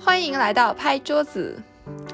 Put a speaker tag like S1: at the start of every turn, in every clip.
S1: 欢迎来到拍桌子，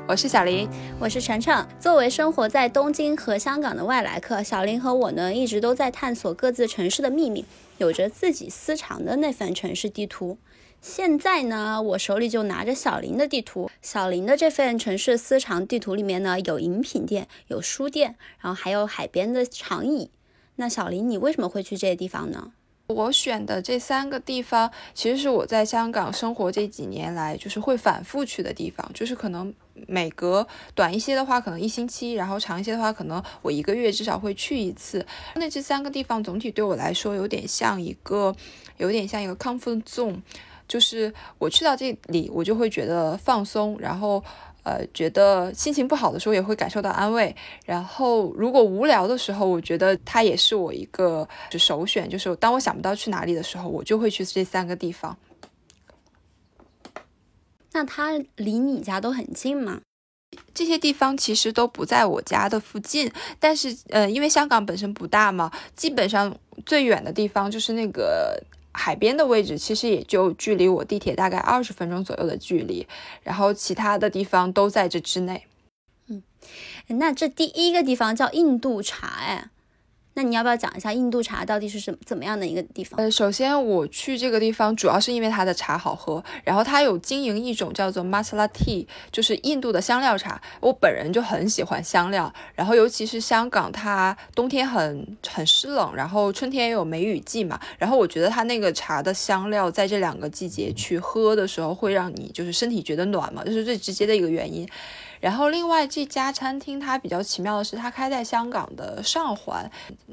S1: 我是小林，
S2: 我是晨晨。作为生活在东京和香港的外来客，小林和我呢一直都在探索各自城市的秘密，有着自己私藏的那份城市地图。现在呢，我手里就拿着小林的地图。小林的这份城市私藏地图里面呢，有饮品店，有书店，然后还有海边的长椅。那小林，你为什么会去这些地方呢？
S1: 我选的这三个地方，其实是我在香港生活这几年来，就是会反复去的地方。就是可能每隔短一些的话，可能一星期；然后长一些的话，可能我一个月至少会去一次。那这三个地方总体对我来说，有点像一个，有点像一个 comfort zone。就是我去到这里，我就会觉得放松，然后。呃，觉得心情不好的时候也会感受到安慰。然后，如果无聊的时候，我觉得它也是我一个就首选。就是当我想不到去哪里的时候，我就会去这三个地方。
S2: 那它离你家都很近吗？
S1: 这些地方其实都不在我家的附近，但是呃，因为香港本身不大嘛，基本上最远的地方就是那个。海边的位置其实也就距离我地铁大概二十分钟左右的距离，然后其他的地方都在这之内。
S2: 嗯，那这第一个地方叫印度茶，哎。那你要不要讲一下印度茶到底是什怎么样的一个地方？
S1: 呃，首先我去这个地方主要是因为它的茶好喝，然后它有经营一种叫做 Masala Tea，就是印度的香料茶。我本人就很喜欢香料，然后尤其是香港，它冬天很很湿冷，然后春天也有梅雨季嘛，然后我觉得它那个茶的香料在这两个季节去喝的时候，会让你就是身体觉得暖嘛，这是最直接的一个原因。然后，另外这家餐厅它比较奇妙的是，它开在香港的上环，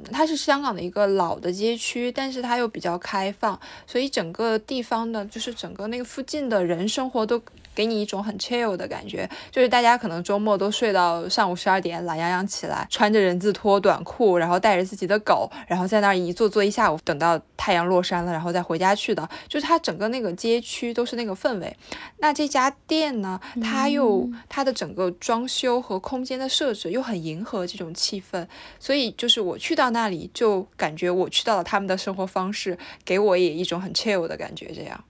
S1: 它是香港的一个老的街区，但是它又比较开放，所以整个地方呢，就是整个那个附近的人生活都。给你一种很 chill 的感觉，就是大家可能周末都睡到上午十二点，懒洋洋起来，穿着人字拖、短裤，然后带着自己的狗，然后在那儿一坐坐一下午，等到太阳落山了，然后再回家去的。就是它整个那个街区都是那个氛围。那这家店呢，它又它的整个装修和空间的设置又很迎合这种气氛，所以就是我去到那里就感觉我去到了他们的生活方式，给我也一种很 chill 的感觉，这样。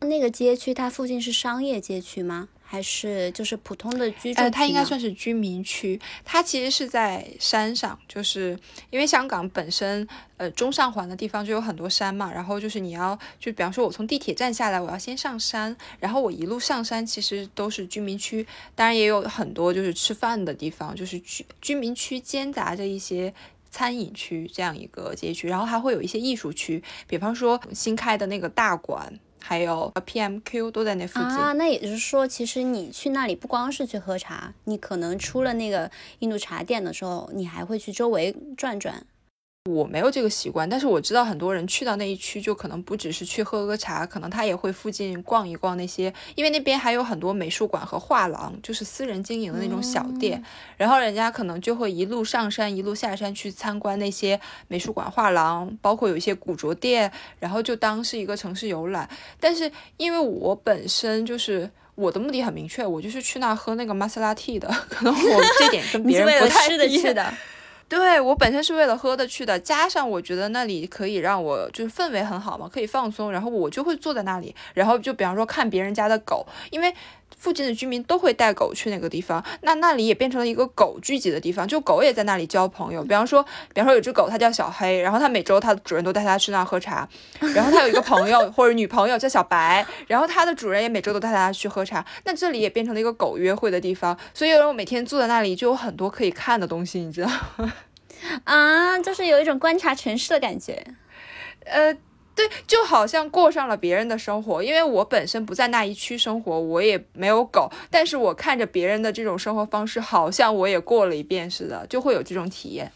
S2: 那个街区，它附近是商业街区吗？还是就是普通的居住？呃，
S1: 它应该算是居民区。它其实是在山上，就是因为香港本身，呃，中上环的地方就有很多山嘛。然后就是你要，就比方说，我从地铁站下来，我要先上山，然后我一路上山，其实都是居民区。当然也有很多就是吃饭的地方，就是居居民区兼杂着一些餐饮区这样一个街区。然后还会有一些艺术区，比方说新开的那个大馆。还有 PMQ 都在那附近
S2: 啊，那也就是说，其实你去那里不光是去喝茶，你可能出了那个印度茶店的时候，你还会去周围转转。
S1: 我没有这个习惯，但是我知道很多人去到那一区，就可能不只是去喝个茶，可能他也会附近逛一逛那些，因为那边还有很多美术馆和画廊，就是私人经营的那种小店。然后人家可能就会一路上山，一路下山去参观那些美术馆、画廊，包括有一些古着店，然后就当是一个城市游览。但是因为我本身就是我的目的很明确，我就是去那喝那个玛莎拉蒂的，可能我这点跟 别人不太一样。对我本身是为了喝的去的，加上我觉得那里可以让我就是氛围很好嘛，可以放松，然后我就会坐在那里，然后就比方说看别人家的狗，因为附近的居民都会带狗去那个地方，那那里也变成了一个狗聚集的地方，就狗也在那里交朋友。比方说，比方说有只狗，它叫小黑，然后它每周它的主人都带它去那喝茶，然后它有一个朋友或者女朋友叫小白，然后它的主人也每周都带它去喝茶，那这里也变成了一个狗约会的地方，所以我每天坐在那里就有很多可以看的东西，你知道吗。
S2: 啊，就是有一种观察城市的感觉，
S1: 呃，对，就好像过上了别人的生活。因为我本身不在那一区生活，我也没有狗，但是我看着别人的这种生活方式，好像我也过了一遍似的，就会有这种体验。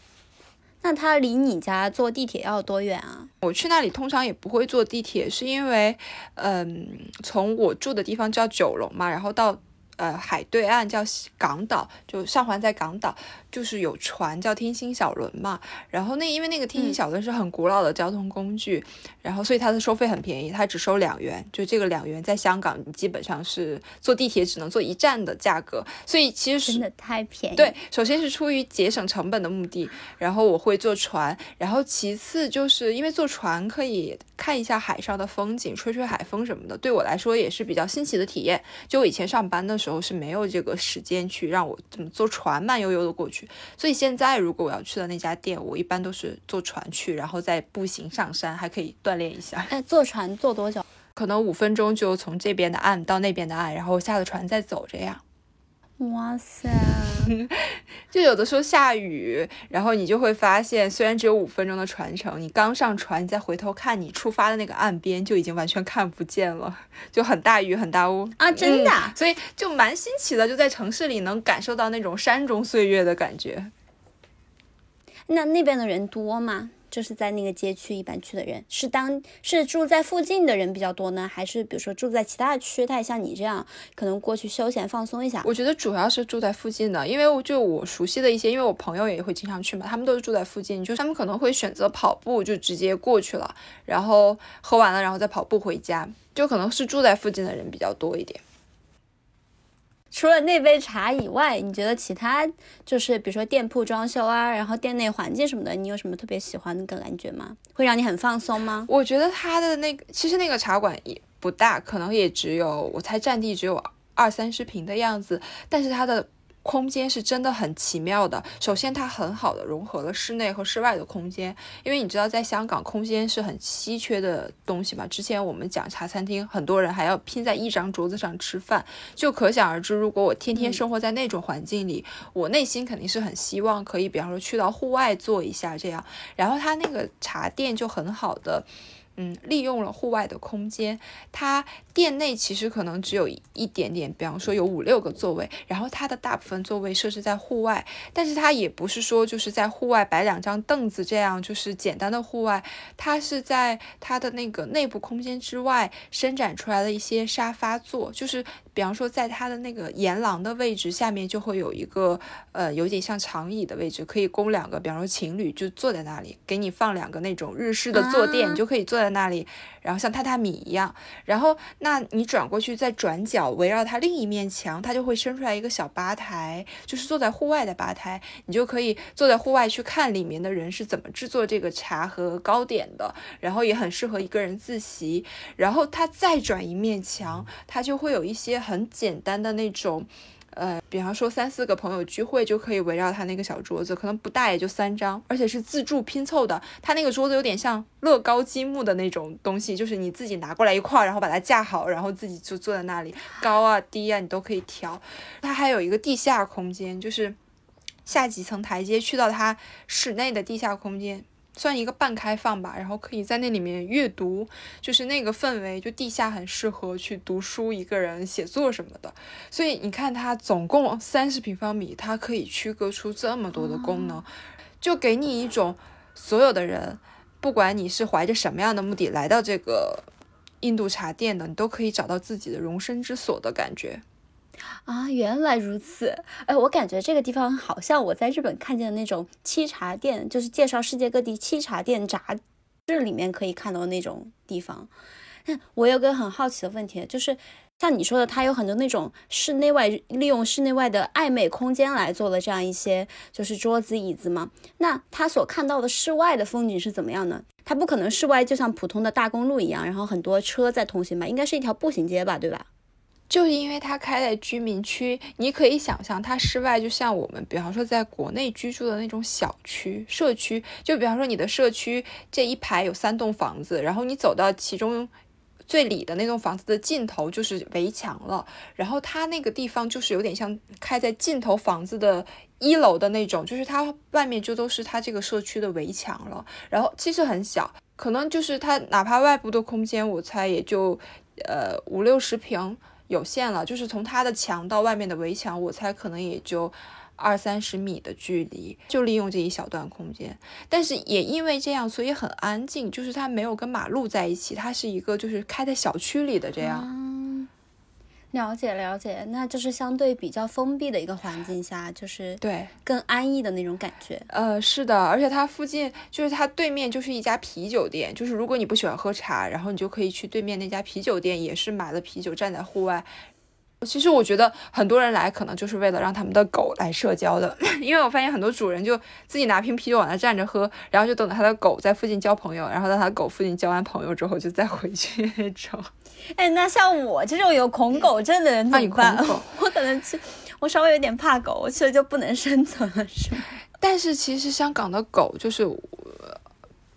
S2: 那它离你家坐地铁要多远啊？
S1: 我去那里通常也不会坐地铁，是因为，嗯，从我住的地方叫九龙嘛，然后到。呃海对岸叫港岛，就上环在港岛，就是有船叫天星小轮嘛。然后那因为那个天星小轮是很古老的交通工具，然后所以它的收费很便宜，它只收两元。就这个两元在香港，你基本上是坐地铁只能坐一站的价格。所以其实
S2: 真的太便宜。
S1: 对，首先是出于节省成本的目的，然后我会坐船，然后其次就是因为坐船可以看一下海上的风景，吹吹海风什么的，对我来说也是比较新奇的体验。就我以前上班的时候是没有这个时间去让我怎么坐船慢悠悠的过去，所以现在如果我要去的那家店，我一般都是坐船去，然后再步行上山，还可以锻炼一下。
S2: 哎，坐船坐多久？
S1: 可能五分钟就从这边的岸到那边的岸，然后下了船再走，这样。
S2: 哇塞！
S1: 就有的时候下雨，然后你就会发现，虽然只有五分钟的船程，你刚上船，你再回头看你出发的那个岸边，就已经完全看不见了，就很大雨很大雾
S2: 啊！真的，
S1: 所以就蛮新奇的，就在城市里能感受到那种山中岁月的感觉。
S2: 那那边的人多吗？就是在那个街区一般去的人是当是住在附近的人比较多呢，还是比如说住在其他区，他也像你这样可能过去休闲放松一下？
S1: 我觉得主要是住在附近的，因为我就我熟悉的一些，因为我朋友也会经常去嘛，他们都是住在附近，就他们可能会选择跑步就直接过去了，然后喝完了然后再跑步回家，就可能是住在附近的人比较多一点。
S2: 除了那杯茶以外，你觉得其他就是比如说店铺装修啊，然后店内环境什么的，你有什么特别喜欢的感觉吗？会让你很放松吗？
S1: 我觉得它的那个其实那个茶馆也不大，可能也只有我猜占地只有二三十平的样子，但是它的。空间是真的很奇妙的。首先，它很好的融合了室内和室外的空间，因为你知道，在香港空间是很稀缺的东西嘛。之前我们讲茶餐厅，很多人还要拼在一张桌子上吃饭，就可想而知，如果我天天生活在那种环境里，我内心肯定是很希望可以，比方说去到户外坐一下这样。然后它那个茶店就很好的。嗯，利用了户外的空间，它店内其实可能只有一点点，比方说有五六个座位，然后它的大部分座位设置在户外，但是它也不是说就是在户外摆两张凳子这样，就是简单的户外，它是在它的那个内部空间之外伸展出来的一些沙发座，就是比方说在它的那个沿廊的位置下面就会有一个呃有点像长椅的位置，可以供两个，比方说情侣就坐在那里，给你放两个那种日式的坐垫，你就可以坐在。在那里，然后像榻榻米一样，然后那你转过去再转角，围绕它另一面墙，它就会伸出来一个小吧台，就是坐在户外的吧台，你就可以坐在户外去看里面的人是怎么制作这个茶和糕点的，然后也很适合一个人自习。然后它再转一面墙，它就会有一些很简单的那种。呃，比方说三四个朋友聚会就可以围绕他那个小桌子，可能不大也就三张，而且是自助拼凑的。他那个桌子有点像乐高积木的那种东西，就是你自己拿过来一块，然后把它架好，然后自己就坐在那里，高啊低啊你都可以调。它还有一个地下空间，就是下几层台阶去到它室内的地下空间。算一个半开放吧，然后可以在那里面阅读，就是那个氛围，就地下很适合去读书，一个人写作什么的。所以你看，它总共三十平方米，它可以区隔出这么多的功能，就给你一种所有的人，不管你是怀着什么样的目的来到这个印度茶店的，你都可以找到自己的容身之所的感觉。
S2: 啊，原来如此！哎，我感觉这个地方好像我在日本看见的那种沏茶店，就是介绍世界各地沏茶店杂志里面可以看到的那种地方。那我有个很好奇的问题，就是像你说的，它有很多那种室内外利用室内外的暧昧空间来做的这样一些，就是桌子椅子嘛。那他所看到的室外的风景是怎么样呢？它不可能室外就像普通的大公路一样，然后很多车在通行吧？应该是一条步行街吧，对吧？
S1: 就是因为它开在居民区，你可以想象它室外就像我们，比方说在国内居住的那种小区、社区。就比方说你的社区这一排有三栋房子，然后你走到其中最里的那栋房子的尽头就是围墙了，然后它那个地方就是有点像开在尽头房子的一楼的那种，就是它外面就都是它这个社区的围墙了。然后其实很小，可能就是它哪怕外部的空间，我猜也就呃五六十平。有限了，就是从它的墙到外面的围墙，我猜可能也就二三十米的距离，就利用这一小段空间。但是也因为这样，所以很安静，就是它没有跟马路在一起，它是一个就是开在小区里的这样。
S2: 了解了解，那就是相对比较封闭的一个环境下，就是
S1: 对
S2: 更安逸的那种感觉。
S1: 呃，是的，而且它附近就是它对面就是一家啤酒店，就是如果你不喜欢喝茶，然后你就可以去对面那家啤酒店，也是买了啤酒站在户外。其实我觉得很多人来可能就是为了让他们的狗来社交的，因为我发现很多主人就自己拿瓶啤酒往那站着喝，然后就等着他的狗在附近交朋友，然后在他狗附近交完朋友之后就再回去那种。
S2: 哎，那像我这种有恐狗症的人怎么办？我可能去，我稍微有点怕狗，我去了就不能生存了，是吗？
S1: 但是其实香港的狗就是呃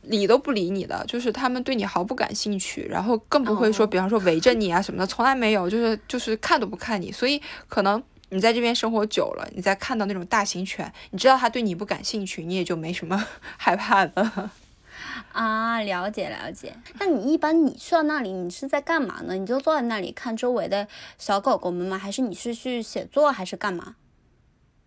S1: 理都不理你的，就是他们对你毫不感兴趣，然后更不会说，
S2: 哦
S1: 比方说围着你啊什么的，从来没有，就是就是看都不看你。所以可能你在这边生活久了，你再看到那种大型犬，你知道它对你不感兴趣，你也就没什么 害怕的。
S2: 啊，了解了解。那你一般你去到那里，你是在干嘛呢？你就坐在那里看周围的小狗狗们吗？还是你是去写作，还是干嘛？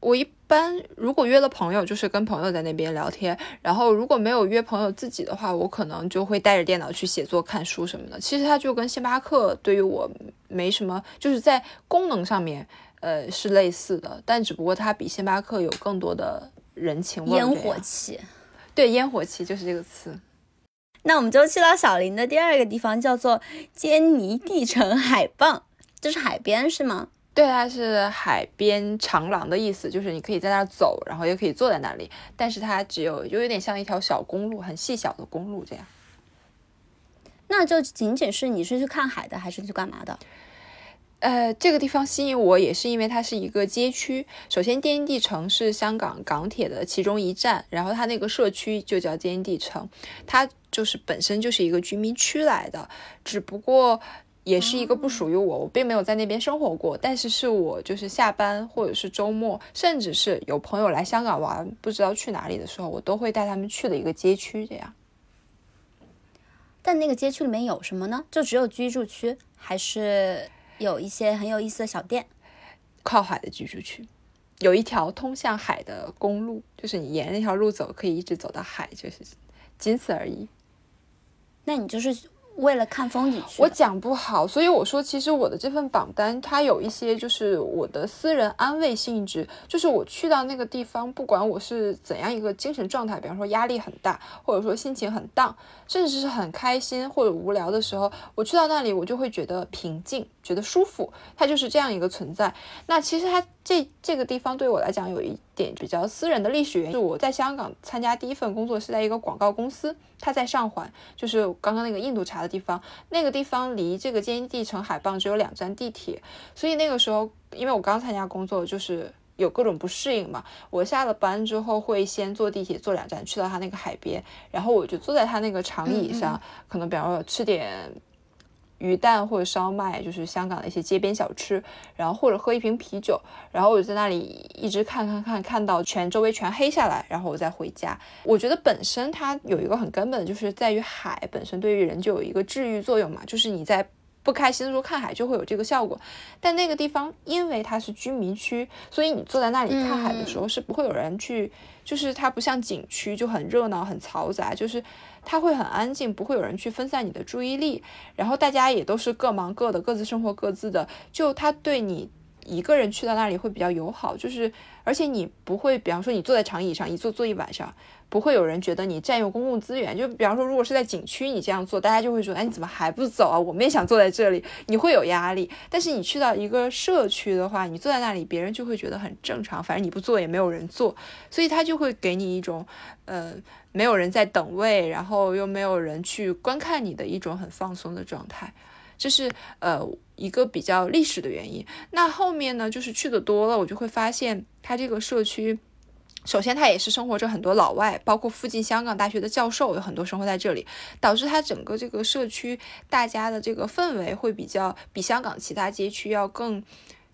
S1: 我一般如果约了朋友，就是跟朋友在那边聊天，然后如果没有约朋友自己的话，我可能就会带着电脑去写作、看书什么的。其实它就跟星巴克对于我没什么，就是在功能上面，呃，是类似的，但只不过它比星巴克有更多的人情味儿。
S2: 烟火气。
S1: 对，烟火气就是这个词。
S2: 那我们就去到小林的第二个地方，叫做坚尼地城海傍，这是海边是吗？
S1: 对，它是海边长廊的意思，就是你可以在那儿走，然后也可以坐在那里，但是它只有就有点像一条小公路，很细小的公路这样。
S2: 那就仅仅是你是去看海的，还是去干嘛的？
S1: 呃，这个地方吸引我也是因为它是一个街区。首先，坚尼地城是香港港铁的其中一站，然后它那个社区就叫坚尼地城，它就是本身就是一个居民区来的，只不过也是一个不属于我，我并没有在那边生活过，但是是我就是下班或者是周末，甚至是有朋友来香港玩，不知道去哪里的时候，我都会带他们去的一个街区，这样。
S2: 但那个街区里面有什么呢？就只有居住区，还是有一些很有意思的小店？
S1: 靠海的居住区，有一条通向海的公路，就是你沿那条路走，可以一直走到海，就是仅此而已。
S2: 那你就是为了看风景去
S1: 我？讲不好，所以我说，其实我的这份榜单它有一些就是我的私人安慰性质，就是我去到那个地方，不管我是怎样一个精神状态，比方说压力很大，或者说心情很荡，甚至是很开心或者无聊的时候，我去到那里，我就会觉得平静，觉得舒服，它就是这样一个存在。那其实它这这个地方对我来讲有一点比较私人的历史原因，是我在香港参加第一份工作是在一个广告公司，它在上环，就是刚刚那个印度茶的地方，那个地方离这个坚尼地城海傍只有两站地铁，所以那个时候因为我刚参加工作，就是。有各种不适应嘛，我下了班之后会先坐地铁坐两站去到它那个海边，然后我就坐在它那个长椅上，可能比方说吃点鱼蛋或者烧麦，就是香港的一些街边小吃，然后或者喝一瓶啤酒，然后我就在那里一直看看看，看到全周围全黑下来，然后我再回家。我觉得本身它有一个很根本的，就是在于海本身对于人就有一个治愈作用嘛，就是你在。不开心的时候看海就会有这个效果，但那个地方因为它是居民区，所以你坐在那里看海的时候是不会有人去，就是它不像景区就很热闹很嘈杂，就是他会很安静，不会有人去分散你的注意力，然后大家也都是各忙各的，各自生活各自的，就他对你一个人去到那里会比较友好，就是而且你不会，比方说你坐在长椅上一坐坐一晚上。不会有人觉得你占用公共资源，就比方说，如果是在景区，你这样做，大家就会说，哎，你怎么还不走啊？我们也想坐在这里，你会有压力。但是你去到一个社区的话，你坐在那里，别人就会觉得很正常，反正你不做也没有人做，所以他就会给你一种，呃，没有人在等位，然后又没有人去观看你的一种很放松的状态。这是呃一个比较历史的原因。那后面呢，就是去的多了，我就会发现它这个社区。首先，它也是生活着很多老外，包括附近香港大学的教授，有很多生活在这里，导致它整个这个社区大家的这个氛围会比较比香港其他街区要更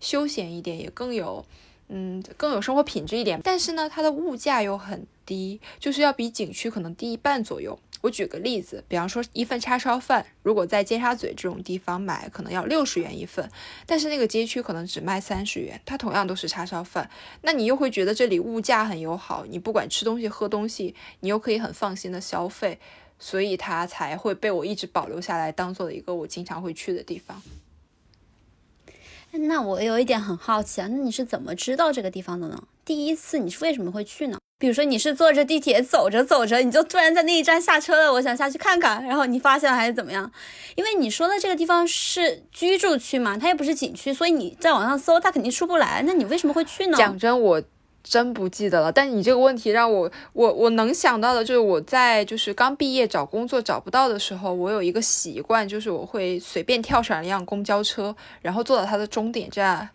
S1: 休闲一点，也更有嗯更有生活品质一点。但是呢，它的物价又很低，就是要比景区可能低一半左右。我举个例子，比方说一份叉烧饭，如果在尖沙咀这种地方买，可能要六十元一份，但是那个街区可能只卖三十元，它同样都是叉烧饭，那你又会觉得这里物价很友好，你不管吃东西喝东西，你又可以很放心的消费，所以它才会被我一直保留下来，当做一个我经常会去的地方。
S2: 那我有一点很好奇啊，那你是怎么知道这个地方的呢？第一次你是为什么会去呢？比如说你是坐着地铁走着走着，你就突然在那一站下车了，我想下去看看，然后你发现还是怎么样？因为你说的这个地方是居住区嘛，它又不是景区，所以你在网上搜，它肯定出不来。那你为什么会去呢？
S1: 讲真，我。真不记得了，但你这个问题让我我我能想到的就是我在就是刚毕业找工作找不到的时候，我有一个习惯，就是我会随便跳上一辆公交车，然后坐到它的终点站。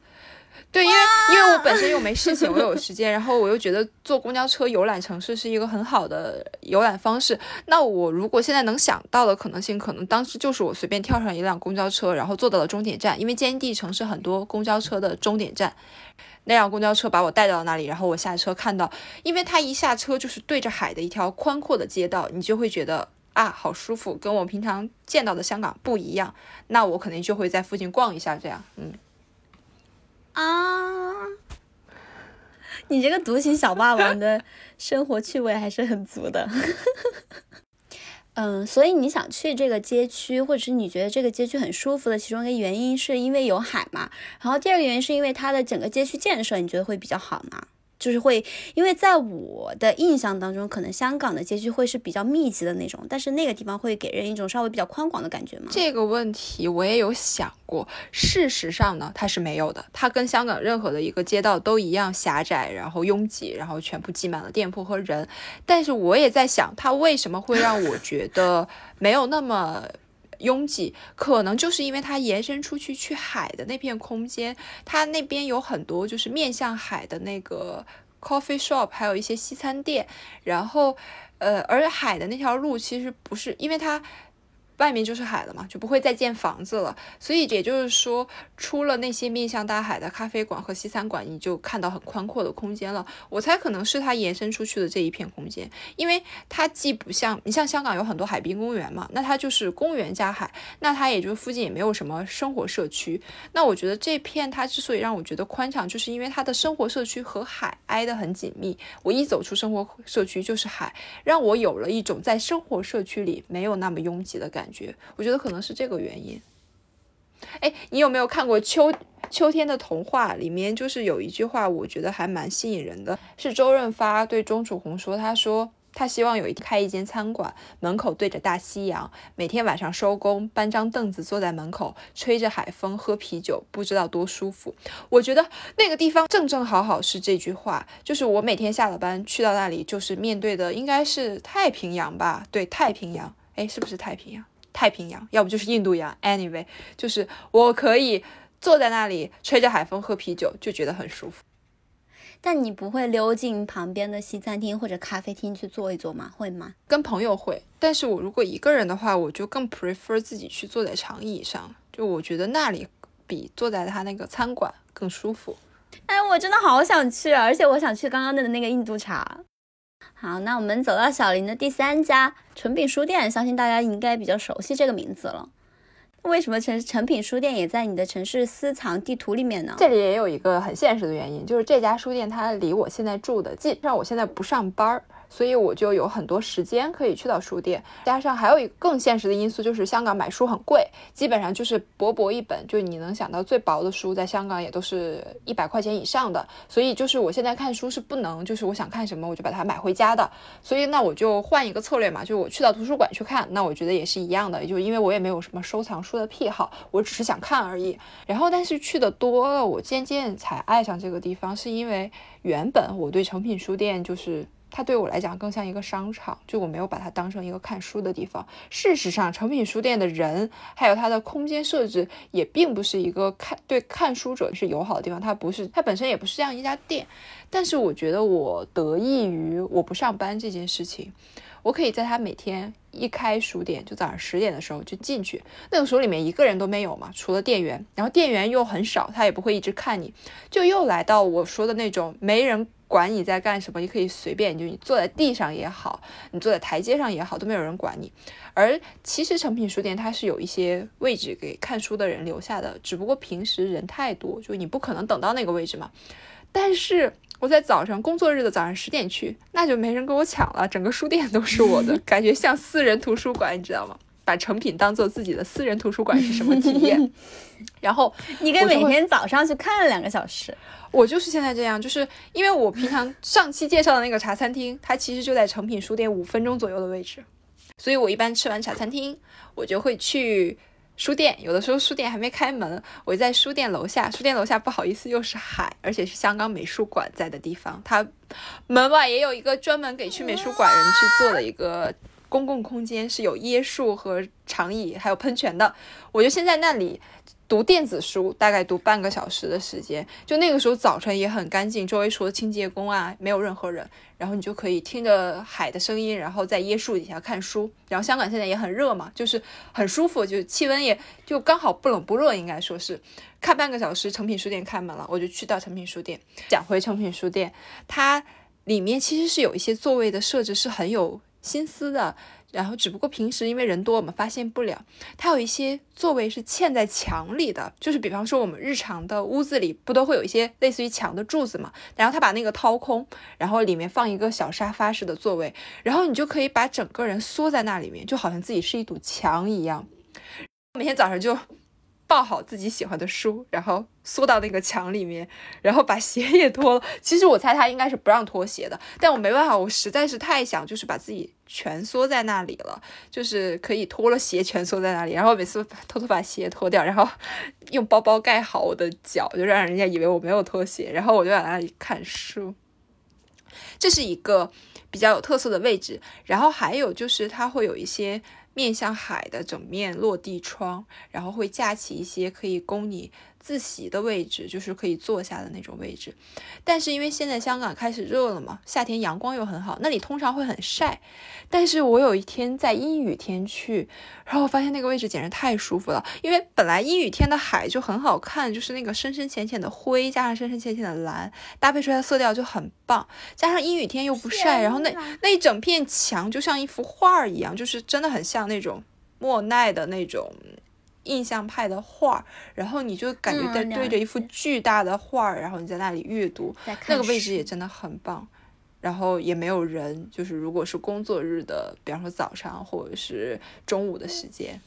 S1: 对，因为因为我本身又没事情，我有时间，然后我又觉得坐公交车游览城市是一个很好的游览方式。那我如果现在能想到的可能性，可能当时就是我随便跳上一辆公交车，然后坐到了终点站，因为坚地城市很多公交车的终点站。那辆公交车把我带到了那里，然后我下车看到，因为它一下车就是对着海的一条宽阔的街道，你就会觉得啊，好舒服，跟我平常见到的香港不一样。那我肯定就会在附近逛一下，这样，嗯，
S2: 啊，你这个独行小霸王的生活趣味还是很足的。嗯，所以你想去这个街区，或者是你觉得这个街区很舒服的其中一个原因，是因为有海嘛？然后第二个原因是因为它的整个街区建设，你觉得会比较好吗？就是会，因为在我的印象当中，可能香港的街区会是比较密集的那种，但是那个地方会给人一种稍微比较宽广的感觉吗？
S1: 这个问题我也有想过，事实上呢，它是没有的，它跟香港任何的一个街道都一样狭窄，然后拥挤，然后全部挤满了店铺和人。但是我也在想，它为什么会让我觉得没有那么拥挤？可能就是因为它延伸出去去海的那片空间，它那边有很多就是面向海的那个 coffee shop，还有一些西餐店。然后，呃，而海的那条路其实不是，因为它。外面就是海了嘛，就不会再建房子了。所以也就是说，出了那些面向大海的咖啡馆和西餐馆，你就看到很宽阔的空间了。我猜可能是它延伸出去的这一片空间，因为它既不像你像香港有很多海滨公园嘛，那它就是公园加海，那它也就附近也没有什么生活社区。那我觉得这片它之所以让我觉得宽敞，就是因为它的生活社区和海挨得很紧密。我一走出生活社区就是海，让我有了一种在生活社区里没有那么拥挤的感。感觉，我觉得可能是这个原因。哎，你有没有看过《秋秋天的童话》？里面就是有一句话，我觉得还蛮吸引人的，是周润发对钟楚红说：“他说他希望有一开一间餐馆，门口对着大西洋，每天晚上收工，搬张凳子坐在门口，吹着海风，喝啤酒，不知道多舒服。”我觉得那个地方正正好好是这句话，就是我每天下了班去到那里，就是面对的应该是太平洋吧？对，太平洋。哎，是不是太平洋？太平洋，要不就是印度洋。Anyway，就是我可以坐在那里吹着海风喝啤酒，就觉得很舒服。
S2: 但你不会溜进旁边的西餐厅或者咖啡厅去坐一坐吗？会吗？
S1: 跟朋友会，但是我如果一个人的话，我就更 prefer 自己去坐在长椅上，就我觉得那里比坐在他那个餐馆更舒服。
S2: 哎，我真的好想去，而且我想去刚刚的那个印度茶。好，那我们走到小林的第三家成品书店，相信大家应该比较熟悉这个名字了。为什么成成品书店也在你的城市私藏地图里面呢？
S1: 这里也有一个很现实的原因，就是这家书店它离我现在住的近，让我现在不上班儿。所以我就有很多时间可以去到书店，加上还有一个更现实的因素，就是香港买书很贵，基本上就是薄薄一本，就你能想到最薄的书，在香港也都是一百块钱以上的。所以就是我现在看书是不能，就是我想看什么我就把它买回家的。所以那我就换一个策略嘛，就我去到图书馆去看，那我觉得也是一样的，就因为我也没有什么收藏书的癖好，我只是想看而已。然后但是去的多了，我渐渐才爱上这个地方，是因为原本我对成品书店就是。它对我来讲更像一个商场，就我没有把它当成一个看书的地方。事实上，诚品书店的人还有它的空间设置也并不是一个看对看书者是友好的地方。它不是，它本身也不是这样一家店。但是我觉得我得益于我不上班这件事情，我可以在它每天一开书店，就早上十点的时候就进去。那个时候里面一个人都没有嘛，除了店员，然后店员又很少，他也不会一直看你，就又来到我说的那种没人。管你在干什么，你可以随便，就你坐在地上也好，你坐在台阶上也好，都没有人管你。而其实诚品书店它是有一些位置给看书的人留下的，只不过平时人太多，就你不可能等到那个位置嘛。但是我在早上工作日的早上十点去，那就没人跟我抢了，整个书店都是我的，感觉像私人图书馆，你知道吗？把成品当做自己的私人图书馆是什么体验。然后
S2: 你跟每天早上去看两个小时。
S1: 我就是现在这样，就是因为我平常 上期介绍的那个茶餐厅，它其实就在成品书店五分钟左右的位置，所以我一般吃完茶餐厅，我就会去。书店有的时候书店还没开门，我在书店楼下。书店楼下不好意思又是海，而且是香港美术馆在的地方。它门外也有一个专门给去美术馆人去做的一个公共空间，是有椰树和长椅，还有喷泉的。我就先在那里。读电子书大概读半个小时的时间，就那个时候早晨也很干净，周围除了清洁工啊，没有任何人。然后你就可以听着海的声音，然后在椰树底下看书。然后香港现在也很热嘛，就是很舒服，就是气温也就刚好不冷不热，应该说是。看半个小时，诚品书店开门了，我就去到诚品书店。讲回诚品书店，它里面其实是有一些座位的设置是很有心思的。然后，只不过平时因为人多，我们发现不了。它有一些座位是嵌在墙里的，就是比方说我们日常的屋子里不都会有一些类似于墙的柱子嘛？然后他把那个掏空，然后里面放一个小沙发式的座位，然后你就可以把整个人缩在那里面，就好像自己是一堵墙一样。每天早上就。抱好自己喜欢的书，然后缩到那个墙里面，然后把鞋也脱了。其实我猜他应该是不让脱鞋的，但我没办法，我实在是太想就是把自己蜷缩在那里了，就是可以脱了鞋蜷缩在那里，然后每次偷偷把鞋脱掉，然后 用包包盖好我的脚，就让人家以为我没有脱鞋，然后我就在那里看书。这是一个比较有特色的位置，然后还有就是它会有一些。面向海的整面落地窗，然后会架起一些可以供你。自习的位置就是可以坐下的那种位置，但是因为现在香港开始热了嘛，夏天阳光又很好，那里通常会很晒。但是我有一天在阴雨天去，然后我发现那个位置简直太舒服了，因为本来阴雨天的海就很好看，就是那个深深浅浅的灰加上深深浅浅的蓝，搭配出来的色调就很棒。加上阴雨天又不晒，然后那那一整片墙就像一幅画一样，就是真的很像那种莫奈的那种。印象派的画，然后你就感觉在对着一幅巨大的画，然后你在那里阅读，那个位置也真的很棒，然后也没有人，就是如果是工作日的，比方说早上或者是中午的时间，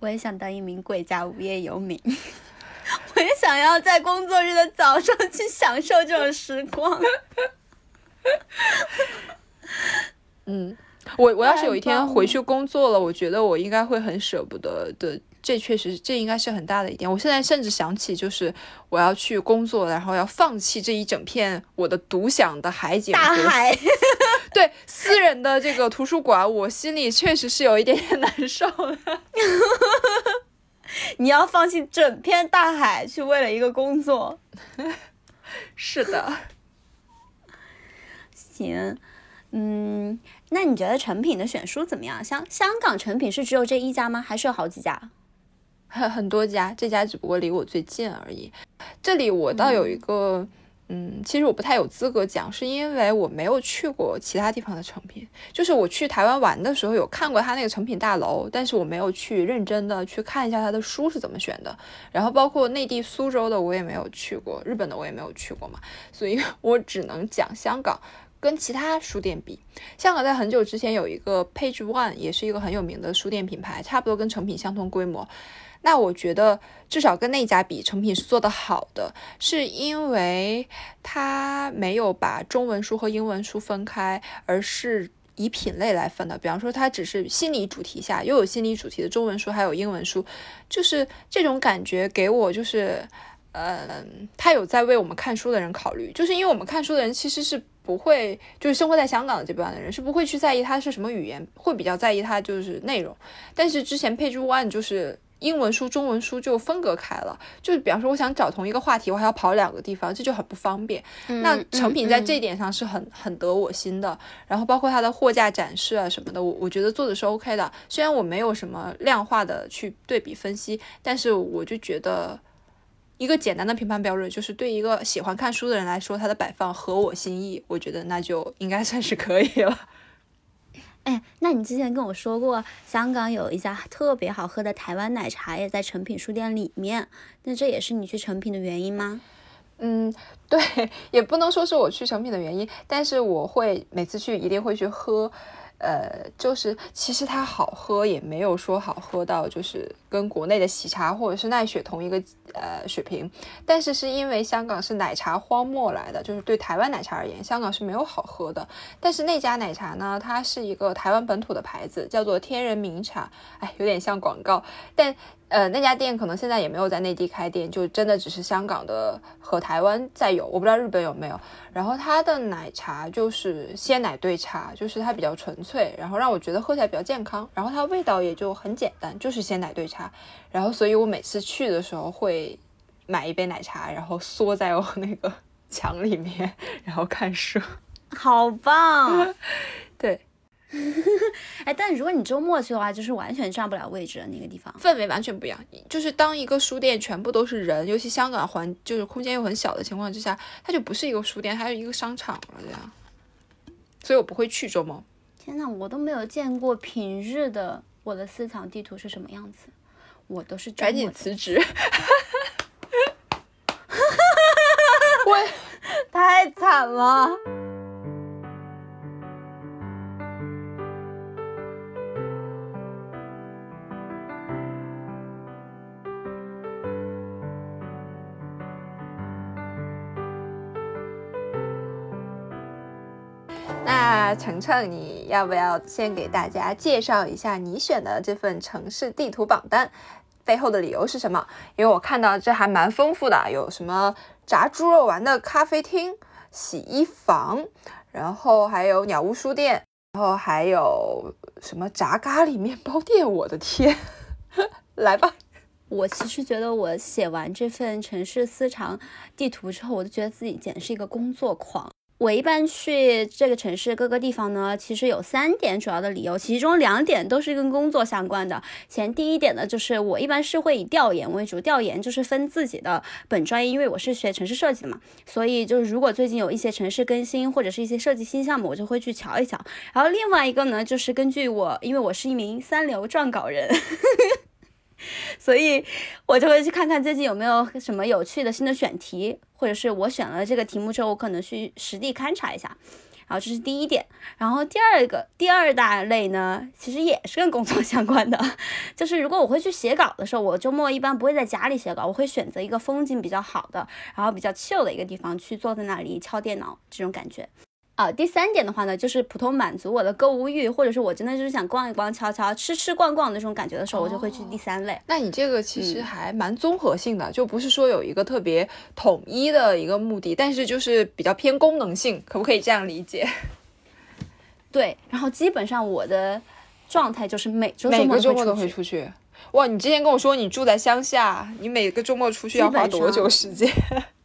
S2: 我也想当一名贵家无业游民，我也想要在工作日的早上去享受这种时光。
S1: 嗯，我我要是有一天回去工作了，我觉得我应该会很舍不得的。这确实，这应该是很大的一点。我现在甚至想起，就是我要去工作，然后要放弃这一整片我的独享的海景，
S2: 大海，
S1: 对私人的这个图书馆，我心里确实是有一点点难受的。
S2: 你要放弃整片大海，去为了一个工作？
S1: 是的。
S2: 行，嗯，那你觉得成品的选书怎么样？香香港成品是只有这一家吗？还是有好几家？
S1: 很很多家，这家只不过离我最近而已。这里我倒有一个，嗯，其实我不太有资格讲，是因为我没有去过其他地方的成品。就是我去台湾玩的时候有看过他那个成品大楼，但是我没有去认真的去看一下他的书是怎么选的。然后包括内地苏州的我也没有去过，日本的我也没有去过嘛，所以 我只能讲香港跟其他书店比。香港在很久之前有一个 Page One，也是一个很有名的书店品牌，差不多跟成品相同规模。那我觉得至少跟那家比，成品是做的好的，是因为它没有把中文书和英文书分开，而是以品类来分的。比方说，它只是心理主题下又有心理主题的中文书，还有英文书，就是这种感觉给我就是，嗯，他有在为我们看书的人考虑，就是因为我们看书的人其实是不会，就是生活在香港的这边的人是不会去在意它是什么语言，会比较在意它就是内容。但是之前 Page One 就是。英文书、中文书就分隔开了，就是比方说，我想找同一个话题，我还要跑两个地方，这就很不方便。那成品在这一点上是很很得我心的，然后包括它的货架展示啊什么的，我我觉得做的是 OK 的。虽然我没有什么量化的去对比分析，但是我就觉得一个简单的评判标准，就是对一个喜欢看书的人来说，它的摆放合我心意，我觉得那就应该算是可以了。
S2: 哎，那你之前跟我说过，香港有一家特别好喝的台湾奶茶，也在诚品书店里面。那这也是你去诚品的原因吗？
S1: 嗯，对，也不能说是我去诚品的原因，但是我会每次去一定会去喝。呃，就是其实它好喝也没有说好喝到就是跟国内的喜茶或者是奈雪同一个呃水平，但是是因为香港是奶茶荒漠来的，就是对台湾奶茶而言，香港是没有好喝的。但是那家奶茶呢，它是一个台湾本土的牌子，叫做天人茗茶，哎，有点像广告，但。呃，那家店可能现在也没有在内地开店，就真的只是香港的和台湾在有，我不知道日本有没有。然后它的奶茶就是鲜奶兑茶，就是它比较纯粹，然后让我觉得喝起来比较健康。然后它味道也就很简单，就是鲜奶兑茶。然后所以我每次去的时候会买一杯奶茶，然后缩在我那个 墙里面，然后看书，
S2: 好棒。
S1: 对。
S2: 哎，但如果你周末去的话，就是完全占不了位置的那个地方，
S1: 氛围完全不一样。就是当一个书店全部都是人，尤其香港环就是空间又很小的情况之下，它就不是一个书店，它是一个商场了这样。所以我不会去周末。
S2: 天呐，我都没有见过平日的我的私藏地图是什么样子，我都是
S1: 赶紧辞职。
S2: 我太惨了。
S1: 那程程，你要不要先给大家介绍一下你选的这份城市地图榜单背后的理由是什么？因为我看到这还蛮丰富的，有什么炸猪肉丸的咖啡厅、洗衣房，然后还有鸟屋书店，然后还有什么炸咖喱面包店。我的天，来吧！
S2: 我其实觉得我写完这份城市私藏地图之后，我就觉得自己简直是一个工作狂。我一般去这个城市各个地方呢，其实有三点主要的理由，其中两点都是跟工作相关的。前第一点呢，就是我一般是会以调研为主，调研就是分自己的本专业，因为我是学城市设计的嘛，所以就是如果最近有一些城市更新或者是一些设计新项目，我就会去瞧一瞧。然后另外一个呢，就是根据我，因为我是一名三流撰稿人。所以，我就会去看看最近有没有什么有趣的新的选题，或者是我选了这个题目之后，我可能去实地勘察一下。然后这是第一点。然后第二个第二大类呢，其实也是跟工作 相关的，就是如果我会去写稿的时候，我周末一般不会在家里写稿，我会选择一个风景比较好的，然后比较 chill 的一个地方去坐在那里敲电脑，这种感觉。啊，第三点的话呢，就是普通满足我的购物欲，或者是我真的就是想逛一逛、瞧瞧吃吃逛逛那种感觉的时候，我就会去第三类。
S1: 那你这个其实还蛮综合性的，就不是说有一个特别统一的一个目的，但是就是比较偏功能性，可不可以这样理解？
S2: 对，然后基本上我的状态就是每周
S1: 每个周末都
S2: 会
S1: 出去。哇，你之前跟我说你住在乡下，你每个周末出去要花多久时间？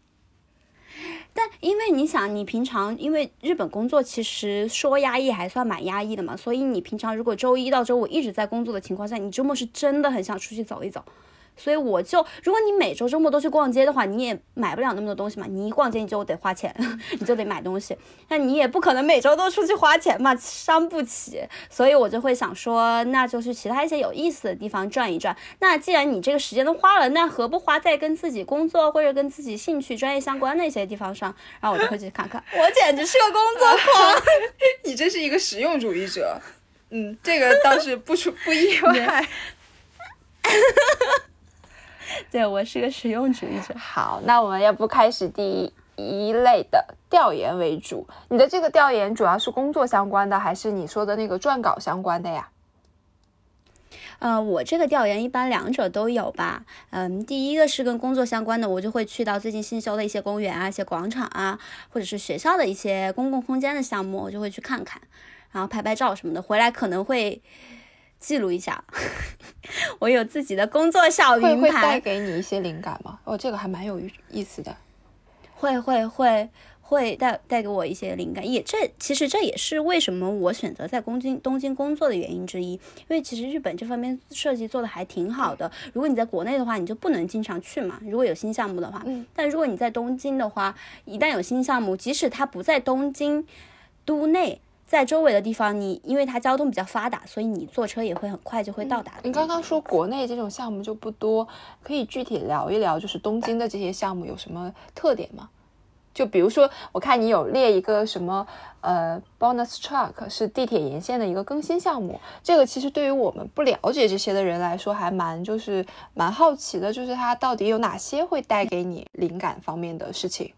S2: 但因为你想，你平常因为日本工作其实说压抑还算蛮压抑的嘛，所以你平常如果周一到周五一直在工作的情况下，你周末是真的很想出去走一走。所以我就，如果你每周周末都去逛街的话，你也买不了那么多东西嘛。你一逛街你就得花钱，你就得买东西，那你也不可能每周都出去花钱嘛，伤不起。所以我就会想说，那就去其他一些有意思的地方转一转。那既然你这个时间都花了，那何不花在跟自己工作或者跟自己兴趣专业相关的一些地方上？然后我就会去看看。我简直是个工作狂，
S1: 你真是一个实用主义者。嗯，这个倒是不出不意外。
S2: 对我是个实用主义者。
S1: 好，那我们要不开始第一类的调研为主。你的这个调研主要是工作相关的，还是你说的那个撰稿相关的呀？
S2: 呃，我这个调研一般两者都有吧。嗯，第一个是跟工作相关的，我就会去到最近新修的一些公园啊、一些广场啊，或者是学校的一些公共空间的项目，我就会去看看，然后拍拍照什么的，回来可能会。记录一下，我有自己的工作小云盘，
S1: 会带给你一些灵感吗？哦，这个还蛮有意思的，
S2: 会会会会带带给我一些灵感，也这其实这也是为什么我选择在东京东京工作的原因之一，因为其实日本这方面设计做的还挺好的。如果你在国内的话，你就不能经常去嘛。如果有新项目的话，
S1: 嗯，
S2: 但如果你在东京的话，一旦有新项目，即使它不在东京都内。在周围的地方，你因为它交通比较发达，所以你坐车也会很快就会到达。
S1: 你刚刚说国内这种项目就不多，可以具体聊一聊，就是东京的这些项目有什么特点吗？就比如说，我看你有列一个什么呃，bonus track 是地铁沿线的一个更新项目。这个其实对于我们不了解这些的人来说，还蛮就是蛮好奇的，就是它到底有哪些会带给你灵感方面的事情。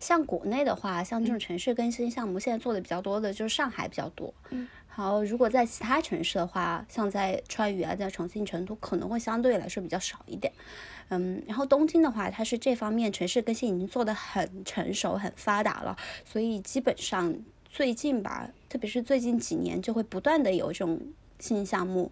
S2: 像国内的话，像这种城市更新项目，现在做的比较多的就是上海比较多。
S1: 嗯。
S2: 好，如果在其他城市的话，像在川渝啊，在重庆、成都，可能会相对来说比较少一点。嗯，然后东京的话，它是这方面城市更新已经做的很成熟、很发达了，所以基本上最近吧，特别是最近几年，就会不断的有这种新项目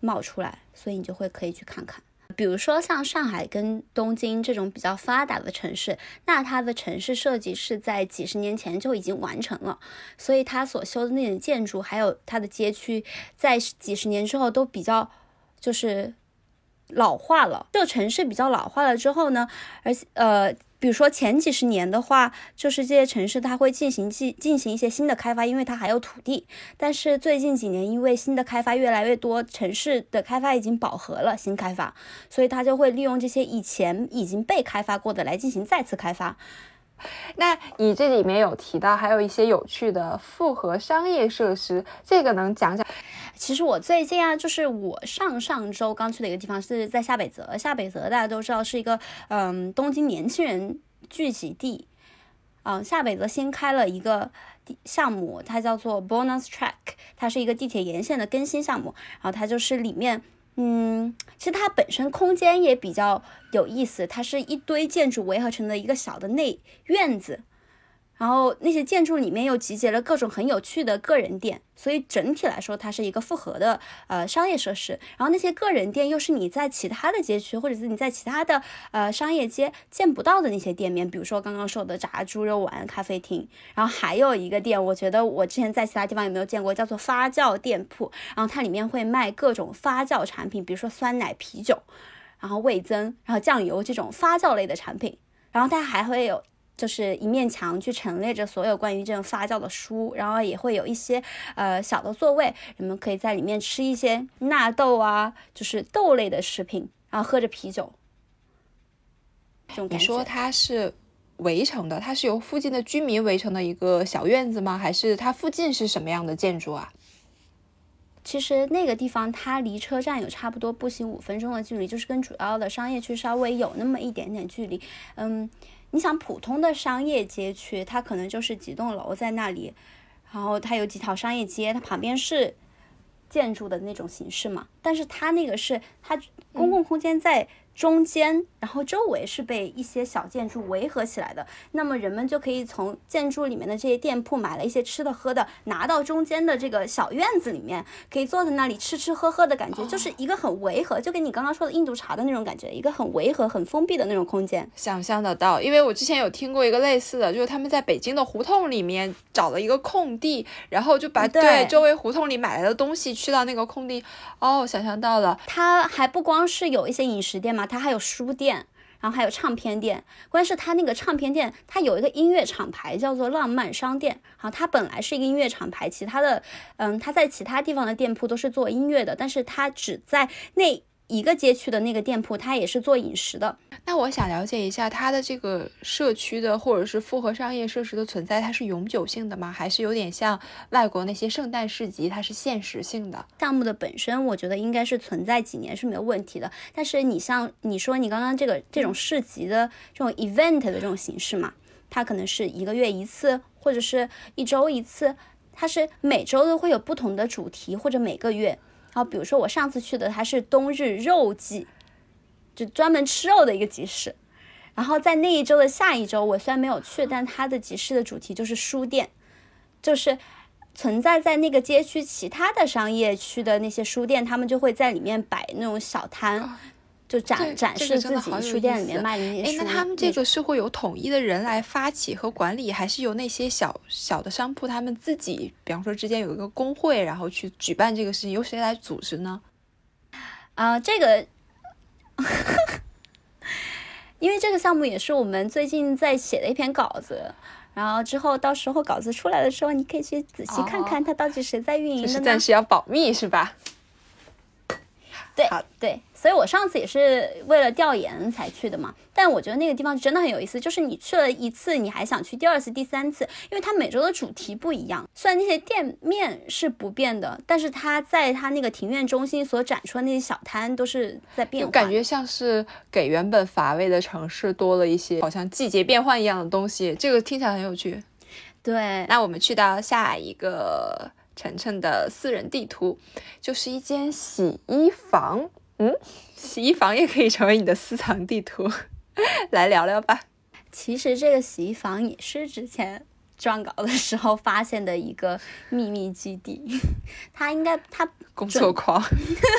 S2: 冒出来，所以你就会可以去看看。比如说像上海跟东京这种比较发达的城市，那它的城市设计是在几十年前就已经完成了，所以它所修的那种建筑，还有它的街区，在几十年之后都比较就是老化了。这个城市比较老化了之后呢，而且呃。比如说前几十年的话，就是这些城市它会进行进进行一些新的开发，因为它还有土地。但是最近几年，因为新的开发越来越多，城市的开发已经饱和了，新开发，所以它就会利用这些以前已经被开发过的来进行再次开发。
S1: 那你这里面有提到还有一些有趣的复合商业设施，这个能讲讲？
S2: 其实我最近啊，就是我上上周刚去的一个地方是在下北泽。下北泽大家都知道是一个嗯东京年轻人聚集地。嗯，下北泽新开了一个项目，它叫做 Bonus Track，它是一个地铁沿线的更新项目。然后它就是里面，嗯，其实它本身空间也比较有意思，它是一堆建筑围合成的一个小的内院子。然后那些建筑里面又集结了各种很有趣的个人店，所以整体来说它是一个复合的呃商业设施。然后那些个人店又是你在其他的街区或者是你在其他的呃商业街见不到的那些店面，比如说刚刚说的炸猪肉丸咖啡厅。然后还有一个店，我觉得我之前在其他地方有没有见过，叫做发酵店铺。然后它里面会卖各种发酵产品，比如说酸奶、啤酒，然后味增，然后酱油这种发酵类的产品。然后它还会有。就是一面墙去陈列着所有关于这种发酵的书，然后也会有一些呃小的座位，你们可以在里面吃一些纳豆啊，就是豆类的食品，然后喝着啤酒。
S1: 这种你说它是围城的，它是由附近的居民围成的一个小院子吗？还是它附近是什么样的建筑啊？
S2: 其实那个地方它离车站有差不多步行五分钟的距离，就是跟主要的商业区稍微有那么一点点距离，嗯。你想普通的商业街区，它可能就是几栋楼在那里，然后它有几条商业街，它旁边是建筑的那种形式嘛。但是它那个是它公共空间在。中间，然后周围是被一些小建筑围合起来的，那么人们就可以从建筑里面的这些店铺买了一些吃的喝的，拿到中间的这个小院子里面，可以坐在那里吃吃喝喝的感觉，就是一个很违和，就跟你刚刚说的印度茶的那种感觉，一个很违和、很封闭的那种空间。
S1: 想象得到，因为我之前有听过一个类似的，就是他们在北京的胡同里面找了一个空地，然后就把对周围胡同里买来的东西去到那个空地。哦，想象到了，
S2: 它还不光是有一些饮食店嘛。它还有书店，然后还有唱片店。关键是它那个唱片店，它有一个音乐厂牌叫做浪漫商店。然后它本来是一个音乐厂牌，其他的，嗯，它在其他地方的店铺都是做音乐的，但是它只在那。一个街区的那个店铺，它也是做饮食的。
S1: 那我想了解一下，它的这个社区的或者是复合商业设施的存在，它是永久性的吗？还是有点像外国那些圣诞市集，它是限时性的？
S2: 项目的本身，我觉得应该是存在几年是没有问题的。但是你像你说你刚刚这个这种市集的这种 event 的这种形式嘛，它可能是一个月一次，或者是一周一次，它是每周都会有不同的主题，或者每个月。然后，比如说我上次去的，它是冬日肉季，就专门吃肉的一个集市。然后在那一周的下一周，我虽然没有去，但它的集市的主题就是书店，就是存在在那个街区其他的商业区的那些书店，他们就会在里面摆那种小摊。就展展示自己书店里面卖的那些书。
S1: 哎，那他们这个是会有统一的人来发起和管理，还是由那些小小的商铺他们自己，比方说之间有一个工会，然后去举办这个事情，由谁来组织呢？
S2: 啊，这个，因为这个项目也是我们最近在写的一篇稿子，然后之后到时候稿子出来的时候，你可以去仔细看看它到底谁在运营的呢？
S1: 暂时要保密是吧？
S2: 对，对。所以我上次也是为了调研才去的嘛。但我觉得那个地方真的很有意思，就是你去了一次，你还想去第二次、第三次，因为它每周的主题不一样。虽然那些店面是不变的，但是它在它那个庭院中心所展出的那些小摊都是在变化，
S1: 感觉像是给原本乏味的城市多了一些好像季节变换一样的东西。这个听起来很有趣。
S2: 对，
S1: 那我们去到下一个晨晨的私人地图，就是一间洗衣房。嗯，洗衣房也可以成为你的私藏地图，来聊聊吧。
S2: 其实这个洗衣房也是之前撰稿的时候发现的一个秘密基地。它应该它
S1: 工作狂，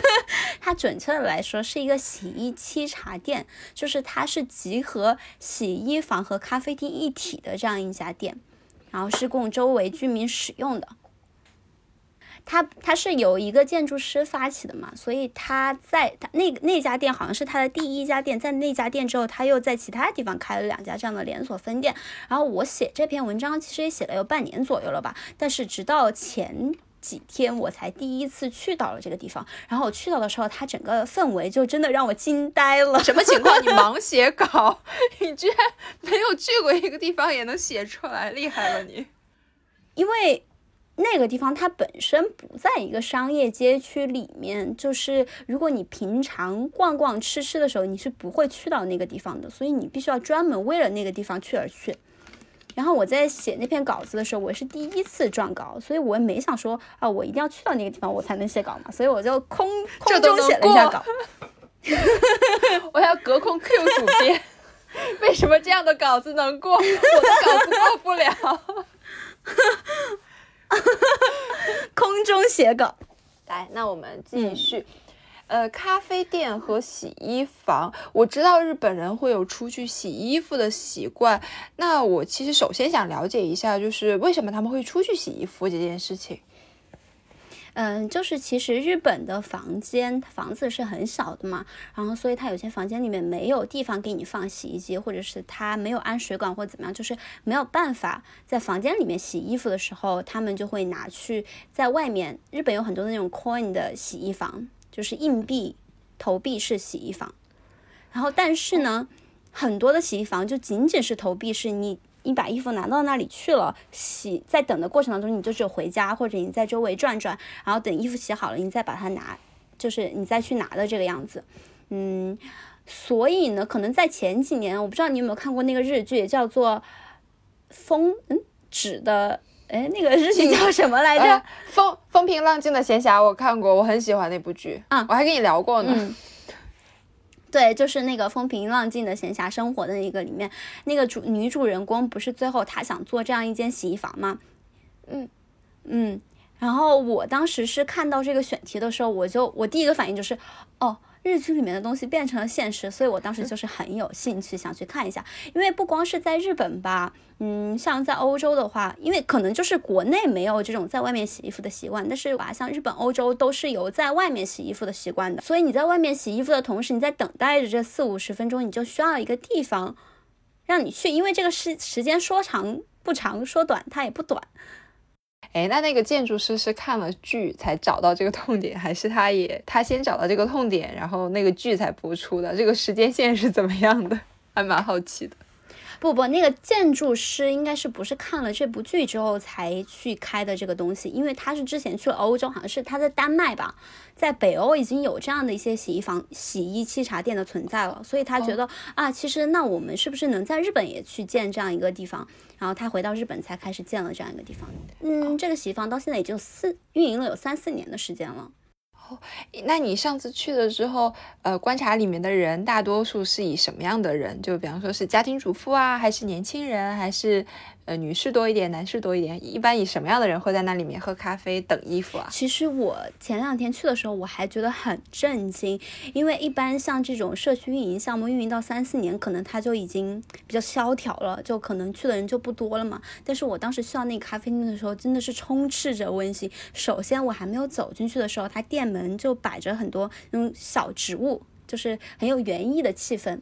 S2: 它准确的来说是一个洗衣沏茶店，就是它是集合洗衣房和咖啡厅一体的这样一家店，然后是供周围居民使用的。他他是由一个建筑师发起的嘛，所以他在他那那家店好像是他的第一家店，在那家店之后，他又在其他地方开了两家这样的连锁分店。然后我写这篇文章其实也写了有半年左右了吧，但是直到前几天我才第一次去到了这个地方。然后我去到的时候，它整个氛围就真的让我惊呆了。
S1: 什么情况？你盲 写稿？你居然没有去过一个地方也能写出来，厉害了你！
S2: 因为。那个地方它本身不在一个商业街区里面，就是如果你平常逛逛吃吃的时候，你是不会去到那个地方的，所以你必须要专门为了那个地方去而去。然后我在写那篇稿子的时候，我是第一次撰稿，所以我也没想说啊，我一定要去到那个地方我才能写稿嘛，所以我就空空中写了一下稿。
S1: 我要隔空 Q 主编，为什么这样的稿子能过，我的稿子过不了？
S2: 空中写稿，
S1: 来，那我们继续。呃，咖啡店和洗衣房，我知道日本人会有出去洗衣服的习惯。那我其实首先想了解一下，就是为什么他们会出去洗衣服这件事情。
S2: 嗯，就是其实日本的房间房子是很小的嘛，然后所以它有些房间里面没有地方给你放洗衣机，或者是它没有安水管或怎么样，就是没有办法在房间里面洗衣服的时候，他们就会拿去在外面。日本有很多那种 coin 的洗衣房，就是硬币投币式洗衣房。然后但是呢，很多的洗衣房就仅仅是投币式，你。你把衣服拿到那里去了，洗在等的过程当中，你就只有回家或者你在周围转转，然后等衣服洗好了，你再把它拿，就是你再去拿的这个样子。嗯，所以呢，可能在前几年，我不知道你有没有看过那个日剧，叫做《风嗯纸的》，哎，那个日剧叫什么来着？
S1: 风风平浪静的闲暇，我看过，我很喜欢那部剧啊，我还跟你聊过呢。
S2: 对，就是那个风平浪静的闲暇生活的那个里面，那个主女主人公不是最后她想做这样一间洗衣房吗？嗯嗯，然后我当时是看到这个选题的时候，我就我第一个反应就是，哦。日剧里面的东西变成了现实，所以我当时就是很有兴趣想去看一下。因为不光是在日本吧，嗯，像在欧洲的话，因为可能就是国内没有这种在外面洗衣服的习惯，但是吧，像日本、欧洲都是有在外面洗衣服的习惯的。所以你在外面洗衣服的同时，你在等待着这四五十分钟，你就需要一个地方让你去，因为这个时时间说长不长，说短它也不短。
S1: 哎，那那个建筑师是看了剧才找到这个痛点，还是他也他先找到这个痛点，然后那个剧才播出的？这个时间线是怎么样的？还蛮好奇的。
S2: 不不，那个建筑师应该是不是看了这部剧之后才去开的这个东西？因为他是之前去了欧洲，好像是他在丹麦吧，在北欧已经有这样的一些洗衣房、洗衣沏茶店的存在了，所以他觉得啊，其实那我们是不是能在日本也去建这样一个地方？然后他回到日本才开始建了这样一个地方。嗯，这个洗衣房到现在已经四运营了有三四年的时间了。
S1: 那你上次去了之后，呃，观察里面的人大多数是以什么样的人？就比方说是家庭主妇啊，还是年轻人，还是？女士多一点，男士多一点。一般以什么样的人会在那里面喝咖啡、等衣服啊？
S2: 其实我前两天去的时候，我还觉得很震惊，因为一般像这种社区运营项目，运营到三四年，可能它就已经比较萧条了，就可能去的人就不多了嘛。但是我当时去到那个咖啡店的时候，真的是充斥着温馨。首先，我还没有走进去的时候，它店门就摆着很多那种小植物，就是很有园艺的气氛。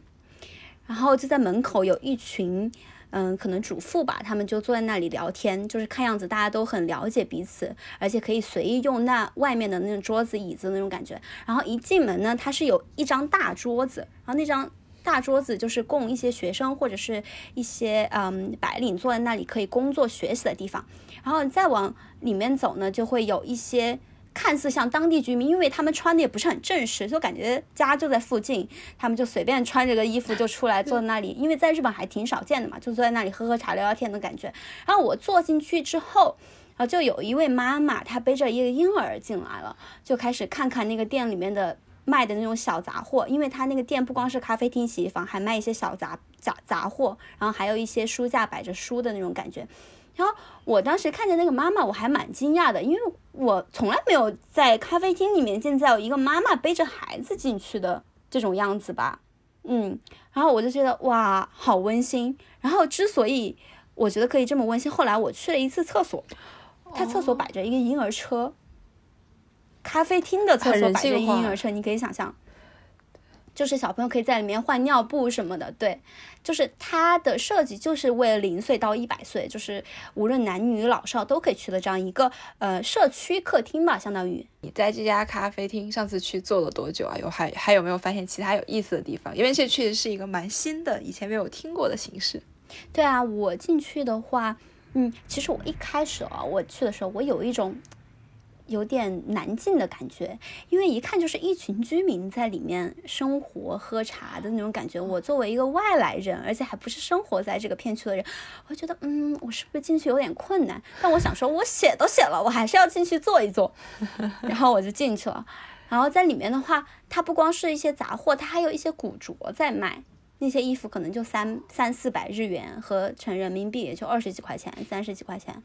S2: 然后就在门口有一群。嗯，可能主妇吧，他们就坐在那里聊天，就是看样子大家都很了解彼此，而且可以随意用那外面的那种桌子、椅子那种感觉。然后一进门呢，它是有一张大桌子，然后那张大桌子就是供一些学生或者是一些嗯白领坐在那里可以工作学习的地方。然后再往里面走呢，就会有一些。看似像当地居民，因为他们穿的也不是很正式，就感觉家就在附近，他们就随便穿着个衣服就出来坐在那里。因为在日本还挺少见的嘛，就坐在那里喝喝茶、聊聊天的感觉。然后我坐进去之后，然后就有一位妈妈，她背着一个婴儿进来了，就开始看看那个店里面的卖的那种小杂货，因为她那个店不光是咖啡厅、洗衣房，还卖一些小杂杂杂货，然后还有一些书架摆着书的那种感觉。然后我当时看见那个妈妈，我还蛮惊讶的，因为我从来没有在咖啡厅里面见到一个妈妈背着孩子进去的这种样子吧，嗯，然后我就觉得哇，好温馨。然后之所以我觉得可以这么温馨，后来我去了一次厕所，他厕所摆着一个婴儿车，咖啡厅的厕所摆着婴儿车，你可以想象。就是小朋友可以在里面换尿布什么的，对，就是它的设计就是为了零岁到一百岁，就是无论男女老少都可以去的这样一个呃社区客厅吧，相当于。
S1: 你在这家咖啡厅上次去坐了多久啊？有还还有没有发现其他有意思的地方？因为这确实是一个蛮新的，以前没有听过的形式。
S2: 对啊，我进去的话，嗯，其实我一开始啊，我去的时候，我有一种。有点难进的感觉，因为一看就是一群居民在里面生活喝茶的那种感觉。我作为一个外来人，而且还不是生活在这个片区的人，我觉得，嗯，我是不是进去有点困难？但我想说，我写都写了，我还是要进去坐一坐。然后我就进去了。然后在里面的话，它不光是一些杂货，它还有一些古着在卖。那些衣服可能就三三四百日元，合成人民币也就二十几块钱、三十几块钱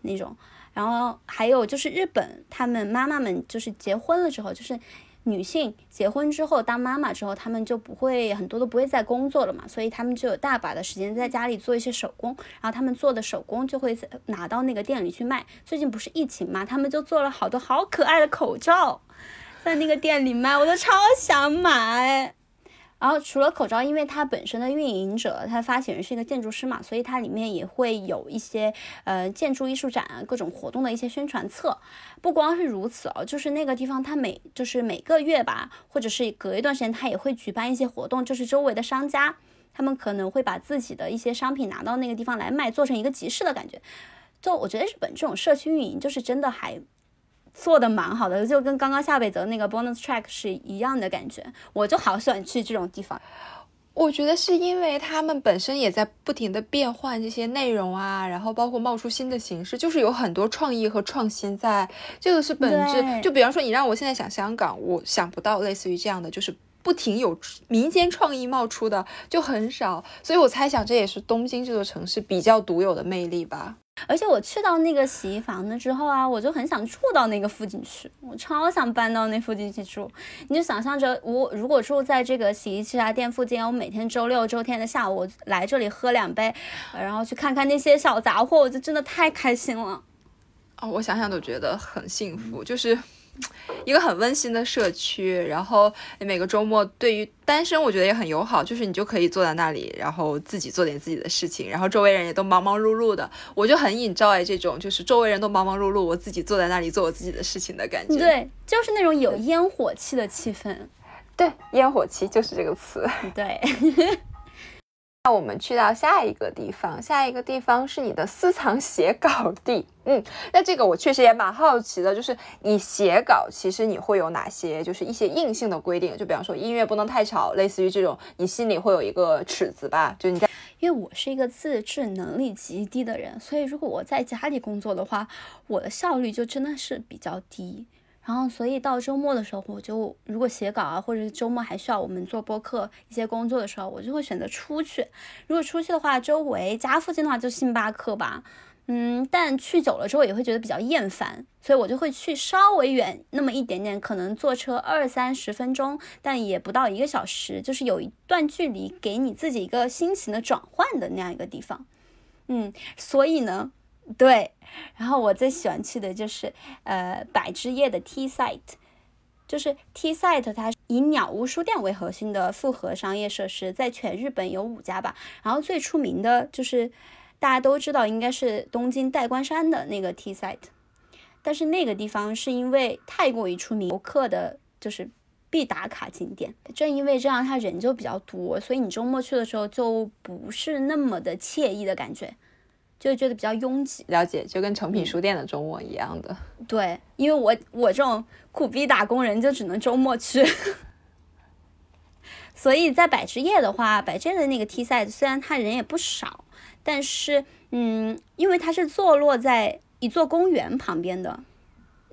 S2: 那种。然后还有就是日本，他们妈妈们就是结婚了之后，就是女性结婚之后当妈妈之后，他们就不会很多都不会再工作了嘛，所以他们就有大把的时间在家里做一些手工，然后他们做的手工就会拿到那个店里去卖。最近不是疫情嘛，他们就做了好多好可爱的口罩，在那个店里卖，我都超想买。然后除了口罩，因为它本身的运营者，它发起人是一个建筑师嘛，所以它里面也会有一些呃建筑艺术展啊，各种活动的一些宣传册。不光是如此哦，就是那个地方它每就是每个月吧，或者是隔一段时间，它也会举办一些活动，就是周围的商家他们可能会把自己的一些商品拿到那个地方来卖，做成一个集市的感觉。就我觉得日本这种社区运营就是真的还。做的蛮好的，就跟刚刚夏北泽那个 bonus track 是一样的感觉，我就好喜欢去这种地方。
S1: 我觉得是因为他们本身也在不停的变换这些内容啊，然后包括冒出新的形式，就是有很多创意和创新在，这个是本质。就比方说，你让我现在想香港，我想不到类似于这样的，就是不停有民间创意冒出的就很少，所以我猜想这也是东京这座城市比较独有的魅力吧。
S2: 而且我去到那个洗衣房的之后啊，我就很想住到那个附近去，我超想搬到那附近去住。你就想象着我如果住在这个洗衣机啊店附近，我每天周六周天的下午我来这里喝两杯，然后去看看那些小杂货，我就真的太开心了。
S1: 哦，我想想都觉得很幸福，就是。一个很温馨的社区，然后每个周末对于单身我觉得也很友好，就是你就可以坐在那里，然后自己做点自己的事情，然后周围人也都忙忙碌碌的，我就很 enjoy 这种就是周围人都忙忙碌碌，我自己坐在那里做我自己的事情的感觉。
S2: 对，就是那种有烟火气的气氛。
S1: 对，烟火气就是这个词。
S2: 对。
S1: 那我们去到下一个地方，下一个地方是你的私藏写稿地。嗯，那这个我确实也蛮好奇的，就是你写稿，其实你会有哪些，就是一些硬性的规定？就比方说音乐不能太吵，类似于这种，你心里会有一个尺子吧？就你在，
S2: 因为我是一个自制能力极低的人，所以如果我在家里工作的话，我的效率就真的是比较低。然后，所以到周末的时候，我就如果写稿啊，或者是周末还需要我们做播客一些工作的时候，我就会选择出去。如果出去的话，周围家附近的话就星巴克吧，嗯，但去久了之后也会觉得比较厌烦，所以我就会去稍微远那么一点点，可能坐车二三十分钟，但也不到一个小时，就是有一段距离给你自己一个心情的转换的那样一个地方。嗯，所以呢。对，然后我最喜欢去的就是呃百枝叶的 T site，就是 T site，它以鸟屋书店为核心的复合商业设施，在全日本有五家吧。然后最出名的就是大家都知道，应该是东京代官山的那个 T site，但是那个地方是因为太过于出名，游客的就是必打卡景点。正因为这样，它人就比较多，所以你周末去的时候就不是那么的惬意的感觉。就觉得比较拥挤，
S1: 了解，就跟成品书店的周末一样的。
S2: 对，因为我我这种苦逼打工人就只能周末去，所以在百之夜的话，百之夜的那个 T 赛虽然他人也不少，但是嗯，因为它是坐落在一座公园旁边的，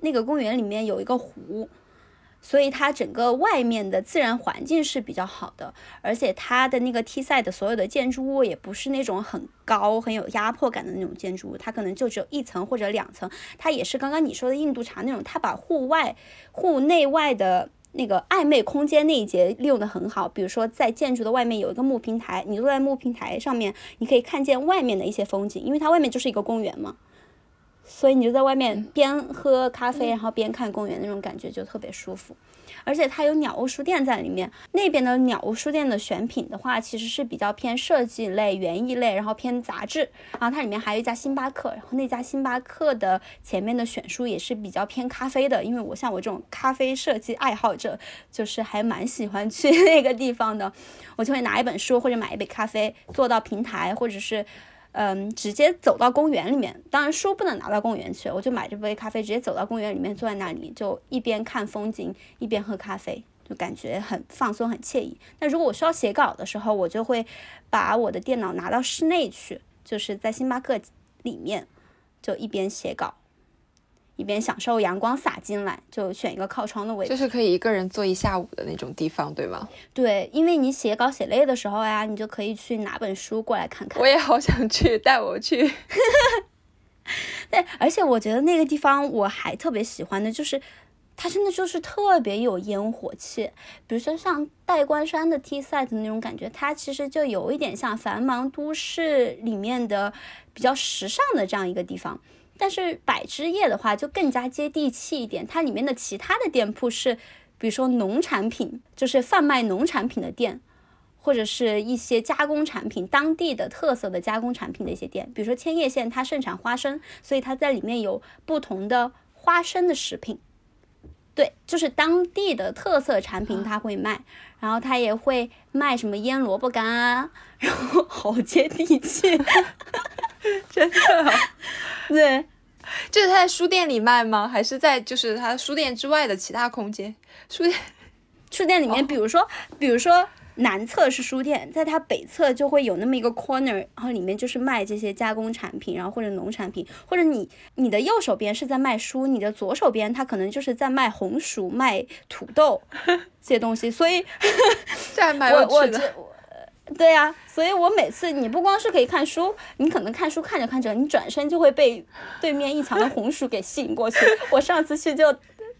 S2: 那个公园里面有一个湖。所以它整个外面的自然环境是比较好的，而且它的那个 T 赛的所有的建筑物也不是那种很高、很有压迫感的那种建筑物，它可能就只有一层或者两层。它也是刚刚你说的印度茶那种，它把户外、户内外的那个暧昧空间那一节利用的很好。比如说在建筑的外面有一个木平台，你坐在木平台上面，你可以看见外面的一些风景，因为它外面就是一个公园嘛。所以你就在外面边喝咖啡，然后边看公园，那种感觉就特别舒服。而且它有鸟屋书店在里面，那边的鸟屋书店的选品的话，其实是比较偏设计类、园艺类，然后偏杂志。然后它里面还有一家星巴克，然后那家星巴克的前面的选书也是比较偏咖啡的，因为我像我这种咖啡设计爱好者，就是还蛮喜欢去 那个地方的。我就会拿一本书或者买一杯咖啡，坐到平台或者是。嗯，直接走到公园里面，当然书不能拿到公园去，我就买这杯咖啡，直接走到公园里面，坐在那里，就一边看风景，一边喝咖啡，就感觉很放松，很惬意。那如果我需要写稿的时候，我就会把我的电脑拿到室内去，就是在星巴克里面，就一边写稿。一边享受阳光洒进来，就选一个靠窗的位置，
S1: 就是可以一个人坐一下午的那种地方，对吗？
S2: 对，因为你写稿写累的时候呀，你就可以去拿本书过来看看。
S1: 我也好想去，带我去。
S2: 对，而且我觉得那个地方我还特别喜欢的，就是它真的就是特别有烟火气。比如说像代官山的 T site 的那种感觉，它其实就有一点像繁忙都市里面的比较时尚的这样一个地方。但是百之夜的话就更加接地气一点，它里面的其他的店铺是，比如说农产品，就是贩卖农产品的店，或者是一些加工产品，当地的特色的加工产品的一些店，比如说千叶县它盛产花生，所以它在里面有不同的花生的食品，对，就是当地的特色产品它会卖，然后它也会卖什么腌萝卜干啊，然后 好接地气。
S1: 真的，
S2: 对，
S1: 就是他在书店里卖吗？还是在就是他书店之外的其他空间？书店，
S2: 书店里面，比如说，比如说南侧是书店，在它北侧就会有那么一个 corner，然后里面就是卖这些加工产品，然后或者农产品，或者你你的右手边是在卖书，你的左手边它可能就是在卖红薯、卖土豆 这些东西，所以
S1: 这还蛮有趣的。
S2: 对呀，所以我每次你不光是可以看书，你可能看书看着看着，你转身就会被对面一墙的红薯给吸引过去。我上次去就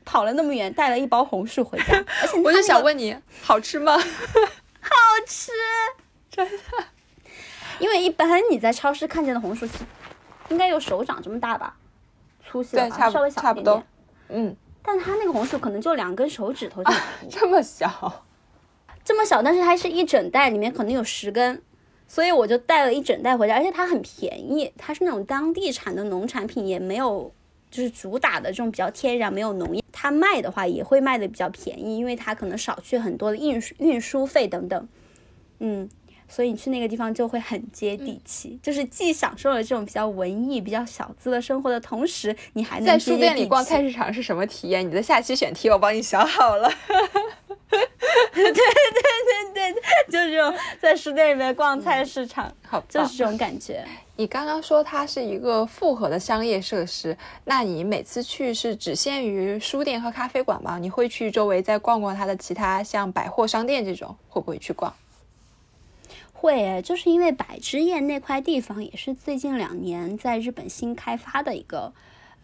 S2: 跑了那么远，带了一包红薯回家。而且
S1: 我就想问你，好吃吗？
S2: 好吃，
S1: 真的。
S2: 因为一般你在超市看见的红薯，应该有手掌这么大吧，粗细的
S1: 话
S2: 稍微小一点点。
S1: 嗯，
S2: 但它那个红薯可能就两根手指头这么粗，
S1: 这么小。
S2: 这么小，但是它是一整袋，里面可能有十根，所以我就带了一整袋回家，而且它很便宜，它是那种当地产的农产品，也没有就是主打的这种比较天然，没有农业，它卖的话也会卖的比较便宜，因为它可能少去很多的运输运输费等等，嗯，所以你去那个地方就会很接地气，就是既享受了这种比较文艺、比较小资的生活的同时，你还能
S1: 在书店里逛菜市场是什么体验？你的下期选题我帮你想好了。
S2: 对对对对，就是这种在书店里面逛菜市场，
S1: 好，
S2: 就是这种感觉。
S1: 你刚刚说它是一个复合的商业设施，那你每次去是只限于书店和咖啡馆吗？你会去周围再逛逛它的其他像百货商店这种，会不会去逛？
S2: 会，就是因为百之叶那块地方也是最近两年在日本新开发的一个。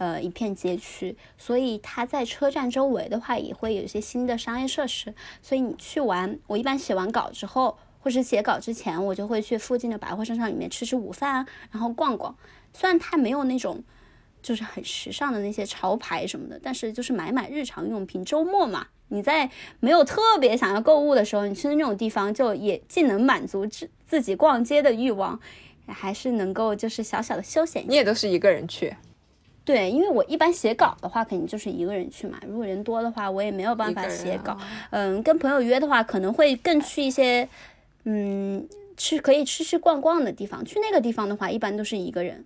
S2: 呃，一片街区，所以它在车站周围的话，也会有一些新的商业设施。所以你去完，我一般写完稿之后，或是写稿之前，我就会去附近的百货商场里面吃吃午饭啊，然后逛逛。虽然它没有那种就是很时尚的那些潮牌什么的，但是就是买买日常用品。周末嘛，你在没有特别想要购物的时候，你去那种地方，就也既能满足自自己逛街的欲望，还是能够就是小小的休闲。
S1: 你也都是一个人去？
S2: 对，因为我一般写稿的话，肯定就是一个人去嘛。如果人多的话，我也没有办法写稿。嗯，跟朋友约的话，可能会更去一些，嗯，去可以吃吃逛逛的地方。去那个地方的话，一般都是一个人。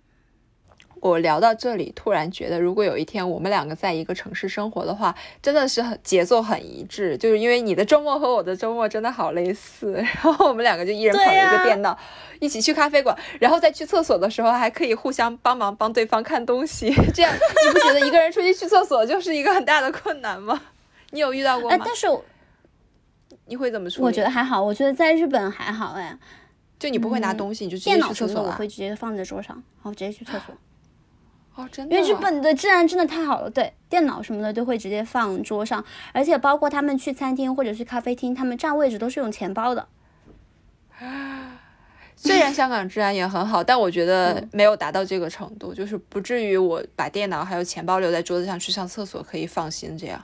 S1: 我聊到这里，突然觉得，如果有一天我们两个在一个城市生活的话，真的是很节奏很一致。就是因为你的周末和我的周末真的好类似，然后我们两个就一人捧着一个电脑，一起去咖啡馆，然后在去厕所的时候还可以互相帮忙帮对方看东西。这样你不觉得一个人出去去厕所就是一个很大的困难吗？你有遇到过吗？
S2: 但是
S1: 你会怎么处理？
S2: 我觉得还好，我觉得在日本还好哎。
S1: 就你不会拿东西，你就直接去厕所
S2: 我会直接放在桌上，然后直接去厕所。
S1: 哦，真的，
S2: 因为日本的治安真的太好了，对，电脑什么的都会直接放桌上，而且包括他们去餐厅或者去咖啡厅，他们占位置都是用钱包的。
S1: 虽然香港治安也很好，但我觉得没有达到这个程度，就是不至于我把电脑还有钱包留在桌子上去上厕所可以放心这样。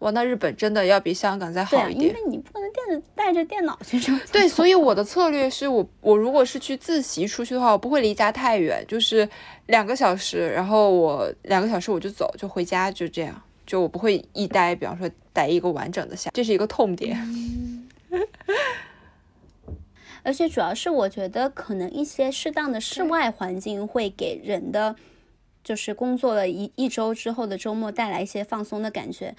S1: 哇，那日本真的要比香港再好一点，
S2: 因为你不能带着带着电脑去上。
S1: 对，所以我的策略是我我如果是去自习出去的话，我不会离家太远，就是两个小时，然后我两个小时我就走，就回家，就这样，就我不会一待，比方说待一个完整的下，这是一个痛点。
S2: 而且主要是我觉得可能一些适当的室外环境会给人的，就是工作了一一周之后的周末带来一些放松的感觉。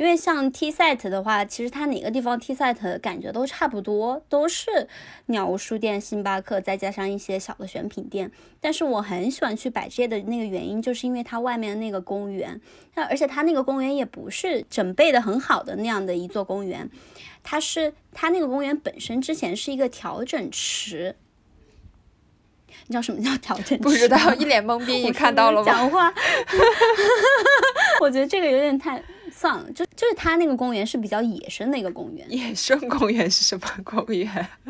S2: 因为像 T set 的话，其实它哪个地方 T set 感觉都差不多，都是鸟屋书店、星巴克，再加上一些小的选品店。但是我很喜欢去百街的那个原因，就是因为它外面的那个公园，那而且它那个公园也不是整备的很好的那样的一座公园，它是它那个公园本身之前是一个调整池。你知道什么叫调整池？
S1: 不知道，一脸懵逼。你看到了吗？
S2: 讲话，我觉得这个有点太。算了，就就是他那个公园是比较野生的一个公园。
S1: 野生公园是什么公园？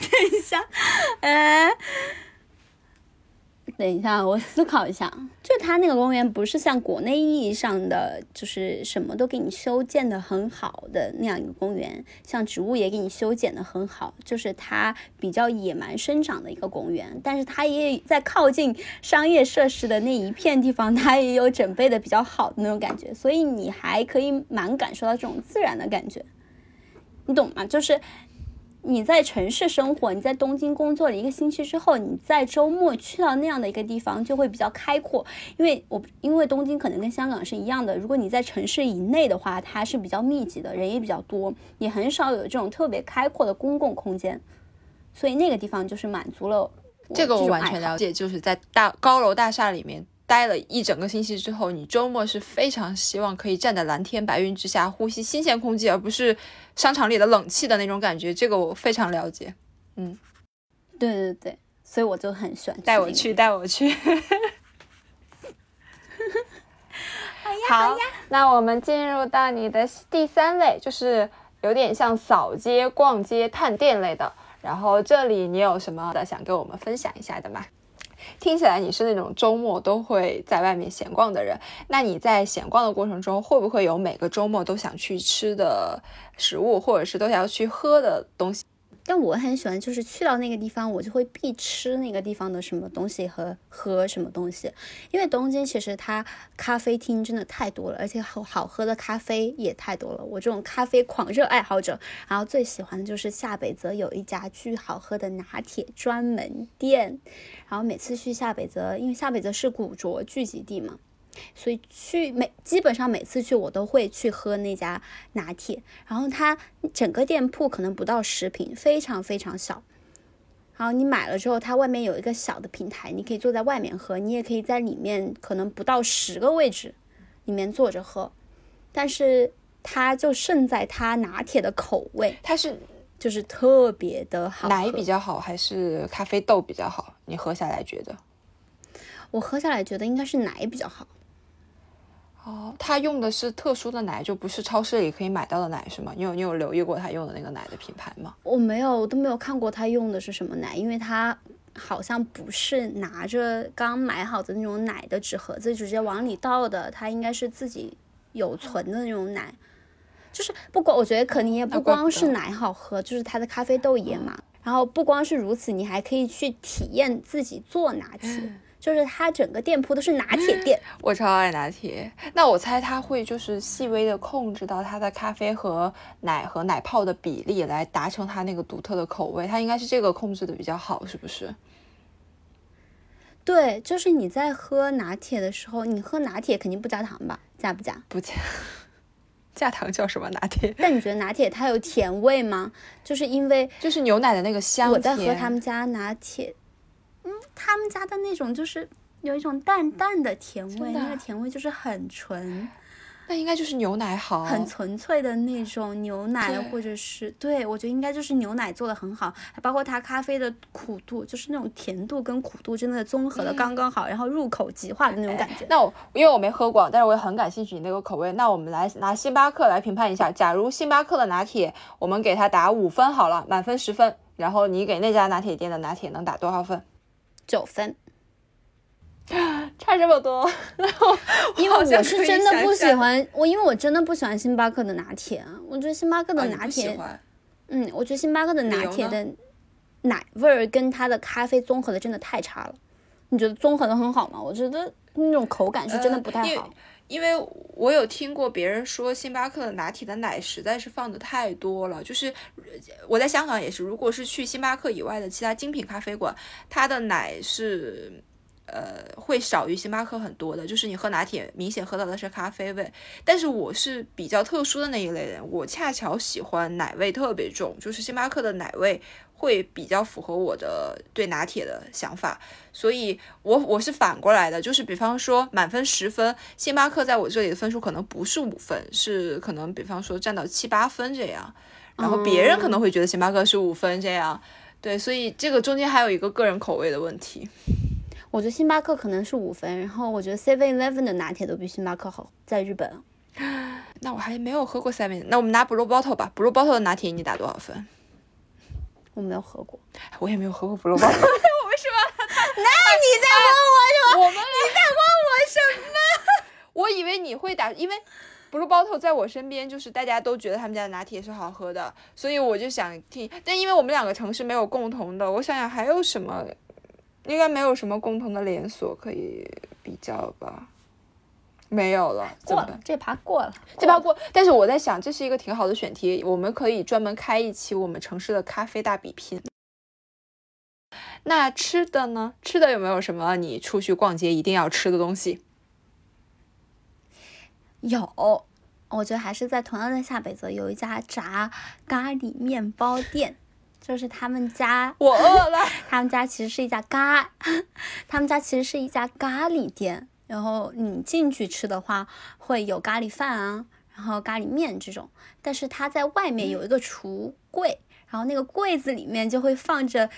S2: 等一下，哎。等一下，我思考一下。就它那个公园不是像国内意义上的，就是什么都给你修建的很好的那样一个公园，像植物也给你修剪的很好，就是它比较野蛮生长的一个公园。但是它也在靠近商业设施的那一片地方，它也有准备的比较好的那种感觉，所以你还可以蛮感受到这种自然的感觉，你懂吗？就是。你在城市生活，你在东京工作了一个星期之后，你在周末去到那样的一个地方，就会比较开阔。因为我因为东京可能跟香港是一样的，如果你在城市以内的话，它是比较密集的，人也比较多，也很少有这种特别开阔的公共空间，所以那个地方就是满足了
S1: 这个我完全了解，就是在大高楼大厦里面。待了一整个星期之后，你周末是非常希望可以站在蓝天白云之下，呼吸新鲜空气，而不是商场里的冷气的那种感觉。这个我非常了解。嗯，
S2: 对对对，所以我就很喜欢
S1: 带我去，带我去。好呀，那我们进入到你的第三类，就是有点像扫街、逛街、探店类的。然后这里你有什么的想跟我们分享一下的吗？听起来你是那种周末都会在外面闲逛的人，那你在闲逛的过程中，会不会有每个周末都想去吃的食物，或者是都想要去喝的东西？
S2: 但我很喜欢，就是去到那个地方，我就会必吃那个地方的什么东西和喝什么东西。因为东京其实它咖啡厅真的太多了，而且好好喝的咖啡也太多了。我这种咖啡狂热爱好者，然后最喜欢的就是下北泽有一家巨好喝的拿铁专门店。然后每次去下北泽，因为下北泽是古着聚集地嘛。所以去每基本上每次去我都会去喝那家拿铁，然后它整个店铺可能不到十平，非常非常小。然后你买了之后，它外面有一个小的平台，你可以坐在外面喝，你也可以在里面可能不到十个位置里面坐着喝。但是它就胜在它拿铁的口味，
S1: 它是
S2: 就是特别的好。
S1: 奶比较好还是咖啡豆比较好？你喝下来觉得？
S2: 我喝下来觉得应该是奶比较好。
S1: 哦，他用的是特殊的奶，就不是超市里可以买到的奶，是吗？你有你有留意过他用的那个奶的品牌吗？
S2: 我没有，我都没有看过他用的是什么奶，因为他好像不是拿着刚买好的那种奶的纸盒子直接往里倒的，他应该是自己有存的那种奶。就是不光我觉得可能也不光是奶好喝，就是它的咖啡豆也嘛。然后不光是如此，你还可以去体验自己做拿铁。就是它整个店铺都是拿铁店，
S1: 我超爱拿铁。那我猜它会就是细微的控制到它的咖啡和奶和奶泡的比例，来达成它那个独特的口味。它应该是这个控制的比较好，是不是？
S2: 对，就是你在喝拿铁的时候，你喝拿铁肯定不加糖吧？加不加？
S1: 不加。加糖叫什么拿铁？
S2: 但你觉得拿铁它有甜味吗？就是因为
S1: 就是牛奶的那个香。
S2: 我在喝他们家拿铁。嗯，他们家的那种就是有一种淡淡的甜味，那个甜味就是很纯。
S1: 那应该就是牛奶好，
S2: 很纯粹的那种牛奶，或者是对我觉得应该就是牛奶做的很好，还包括它咖啡的苦度，就是那种甜度跟苦度真的综合的刚刚好，然后入口即化的那种感觉。
S1: 那我因为我没喝过，但是我也很感兴趣你那个口味。那我们来拿星巴克来评判一下，假如星巴克的拿铁，我们给它打五分好了，满分十分，然后你给那家拿铁店的拿铁能打多少分？
S2: 九分，
S1: 差这么多，
S2: 因为我是真的不喜欢我，因为我真的不喜欢星巴克的拿铁，我觉得星巴克的拿铁，嗯，我觉得星巴克的拿铁的奶味儿跟它的咖啡综合的真的太差了。你觉得综合的很好吗？我觉得那种口感是真的不太好。
S1: 因为我有听过别人说，星巴克的拿铁的奶实在是放的太多了。就是我在香港也是，如果是去星巴克以外的其他精品咖啡馆，它的奶是呃会少于星巴克很多的。就是你喝拿铁，明显喝到的是咖啡味。但是我是比较特殊的那一类人，我恰巧喜欢奶味特别重，就是星巴克的奶味。会比较符合我的对拿铁的想法，所以我我是反过来的，就是比方说满分十分，星巴克在我这里的分数可能不是五分，是可能比方说占到七八分这样，然后别人可能会觉得星巴克是五分这样，对，所以这个中间还有一个个人口味的问题。
S2: 我觉得星巴克可能是五分，然后我觉得 Seven Eleven 的拿铁都比星巴克好，在日本。
S1: 那我还没有喝过 Seven，那我们拿 Blue Bottle 吧，Blue Bottle 的拿铁你打多少分？
S2: 我没有喝过，
S1: 我也没有喝过 Blue Bottle。为什么？
S2: 那你在问我什么？
S1: 我们
S2: 你在问我什么？
S1: 我以为你会打，因为 Blue Bottle 在我身边，就是大家都觉得他们家的拿铁是好喝的，所以我就想听。但因为我们两个城市没有共同的，我想想还有什么，应该没有什么共同的连锁可以比较吧。没有了，
S2: 过了这盘过了，
S1: 这盘过。但是我在想，这是一个挺好的选题，我们可以专门开一期我们城市的咖啡大比拼。那吃的呢？吃的有没有什么你出去逛街一定要吃的东西？
S2: 有，我觉得还是在同样的下北泽有一家炸咖喱面包店，就是他们家。
S1: 我饿了。
S2: 他们家其实是一家咖，他们家其实是一家咖喱店。然后你进去吃的话，会有咖喱饭啊，然后咖喱面这种。但是它在外面有一个橱柜，然后那个柜子里面就会放着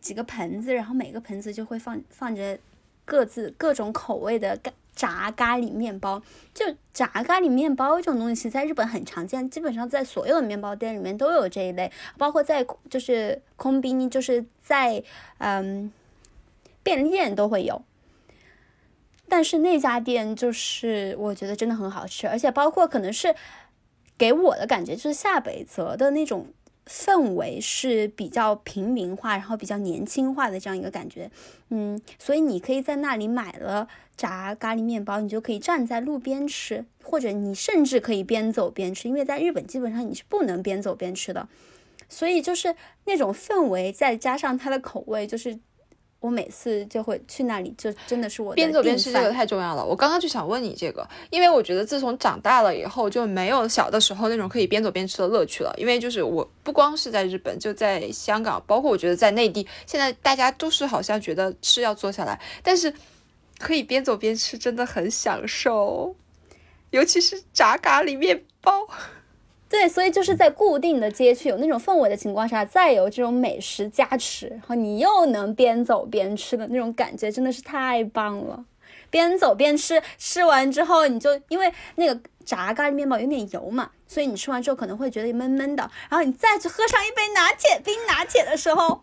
S2: 几个盆子，然后每个盆子就会放放着各自各种口味的咖炸咖喱面包。就炸咖喱面包这种东西，在日本很常见，基本上在所有的面包店里面都有这一类，包括在就是空冰，就是在嗯便利店都会有。但是那家店就是我觉得真的很好吃，而且包括可能是给我的感觉就是下北泽的那种氛围是比较平民化，然后比较年轻化的这样一个感觉，嗯，所以你可以在那里买了炸咖喱面包，你就可以站在路边吃，或者你甚至可以边走边吃，因为在日本基本上你是不能边走边吃的，所以就是那种氛围再加上它的口味就是。我每次就会去那里，就真的是我
S1: 边走边吃这个太重要了。我刚刚就想问你这个，因为我觉得自从长大了以后，就没有小的时候那种可以边走边吃的乐趣了。因为就是我不光是在日本，就在香港，包括我觉得在内地，现在大家都是好像觉得吃要坐下来，但是可以边走边吃真的很享受，尤其是炸咖喱面包。
S2: 对，所以就是在固定的街区有那种氛围的情况下，再有这种美食加持，然后你又能边走边吃的那种感觉，真的是太棒了。边走边吃，吃完之后你就因为那个炸咖喱面包有点油嘛，所以你吃完之后可能会觉得闷闷的。然后你再去喝上一杯拿铁冰拿铁的时候，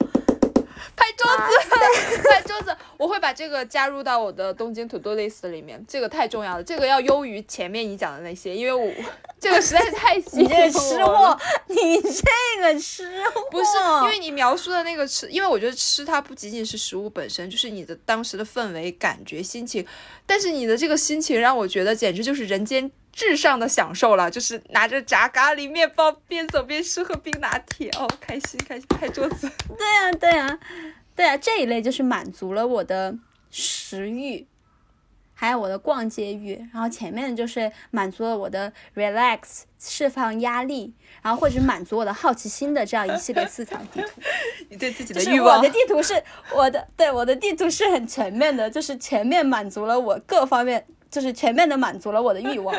S1: 拍桌子，拍桌子，我会把这个加入到我的东京 to do list 里面，这个太重要了，这个要优于前面你讲的那些，因为我这个实在是太 吸引
S2: 你这个吃货，你这个吃货，
S1: 不是，因为你描述的那个吃，因为我觉得吃它不仅仅是食物本身，就是你的当时的氛围、感觉、心情。但是你的这个心情让我觉得简直就是人间至上的享受了，就是拿着炸咖喱面包边走边吃喝冰拿铁，哦，开心开心，拍桌子。
S2: 对呀、对呀、对呀、这一类就是满足了我的食欲，还有我的逛街欲，然后前面就是满足了我的 relax 释放压力，然后或者满足我的好奇心的这样一系列思想地图。
S1: 你对自己的欲望
S2: 我的地图是我的，对我的地图是很全面的，就是全面满足了我各方面，就是全面的满足了我的欲望。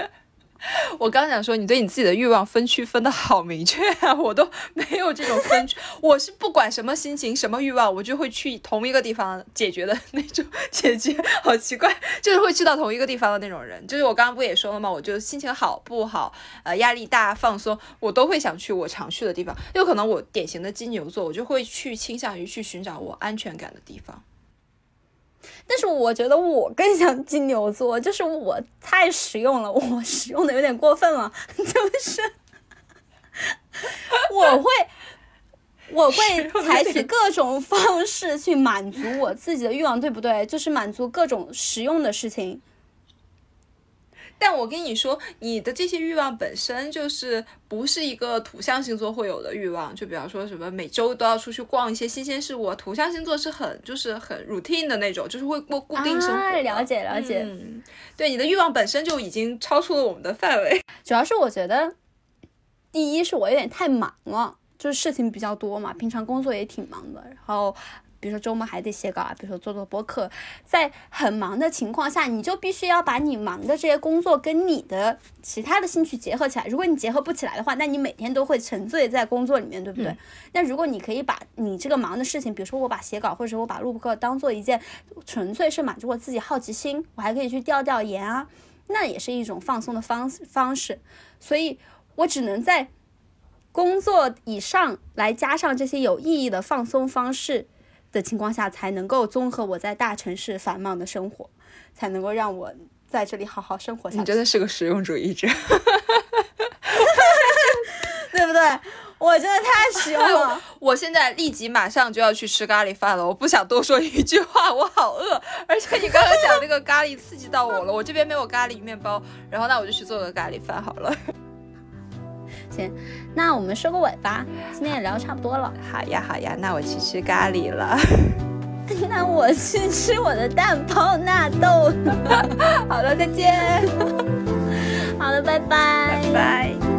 S1: 我刚想说，你对你自己的欲望分区分的好明确啊，我都没有这种分区。我是不管什么心情、什么欲望，我就会去同一个地方解决的 那种解决，好奇怪，就是会去到同一个地方的那种人。就是我刚刚不也说了吗？我就心情好不好，呃，压力大、放松，我都会想去我常去的地方。有可能我典型的金牛座，我就会去倾向于去寻找我安全感的地方。
S2: 但是我觉得我更像金牛座，就是我太实用了，我实用的有点过分了，就是我会我会采取各种方式去满足我自己的欲望，对不对？就是满足各种实用的事情。
S1: 但我跟你说，你的这些欲望本身就是不是一个土象星座会有的欲望，就比方说什么每周都要出去逛一些新鲜事物，土象星座是很就是很 routine 的那种，就是会过固定生活。
S2: 啊了解了解
S1: 嗯，对，你的欲望本身就已经超出了我们的范围。
S2: 主要是我觉得，第一是我有点太忙了，就是事情比较多嘛，平常工作也挺忙的，然后。比如说周末还得写稿啊，比如说做做播客，在很忙的情况下，你就必须要把你忙的这些工作跟你的其他的兴趣结合起来。如果你结合不起来的话，那你每天都会沉醉在工作里面，对不对？那如果你可以把你这个忙的事情，比如说我把写稿或者我把录播课当做一件纯粹是满足我自己好奇心，我还可以去调调研啊，那也是一种放松的方方式。所以我只能在工作以上来加上这些有意义的放松方式的情况下，才能够综合我在大城市繁忙的生活，才能够让我在这里好好生活下去，
S1: 你真的是个实用主义者。
S2: 对不对？我真的太实用了。
S1: 我现在立即马上就要去吃咖喱饭了，我不想多说一句话，我好饿。而且你刚刚讲那个咖喱刺激到我了，我这边没有咖喱面包，然后那我就去做个咖喱饭好了。
S2: 行，那我们收个尾吧，今天也聊得差不多了。
S1: 好呀好呀，那我去吃咖喱了。
S2: 那我去吃我的蛋泡纳豆。
S1: 好了，再见，
S2: 好了，拜拜拜。
S1: 拜。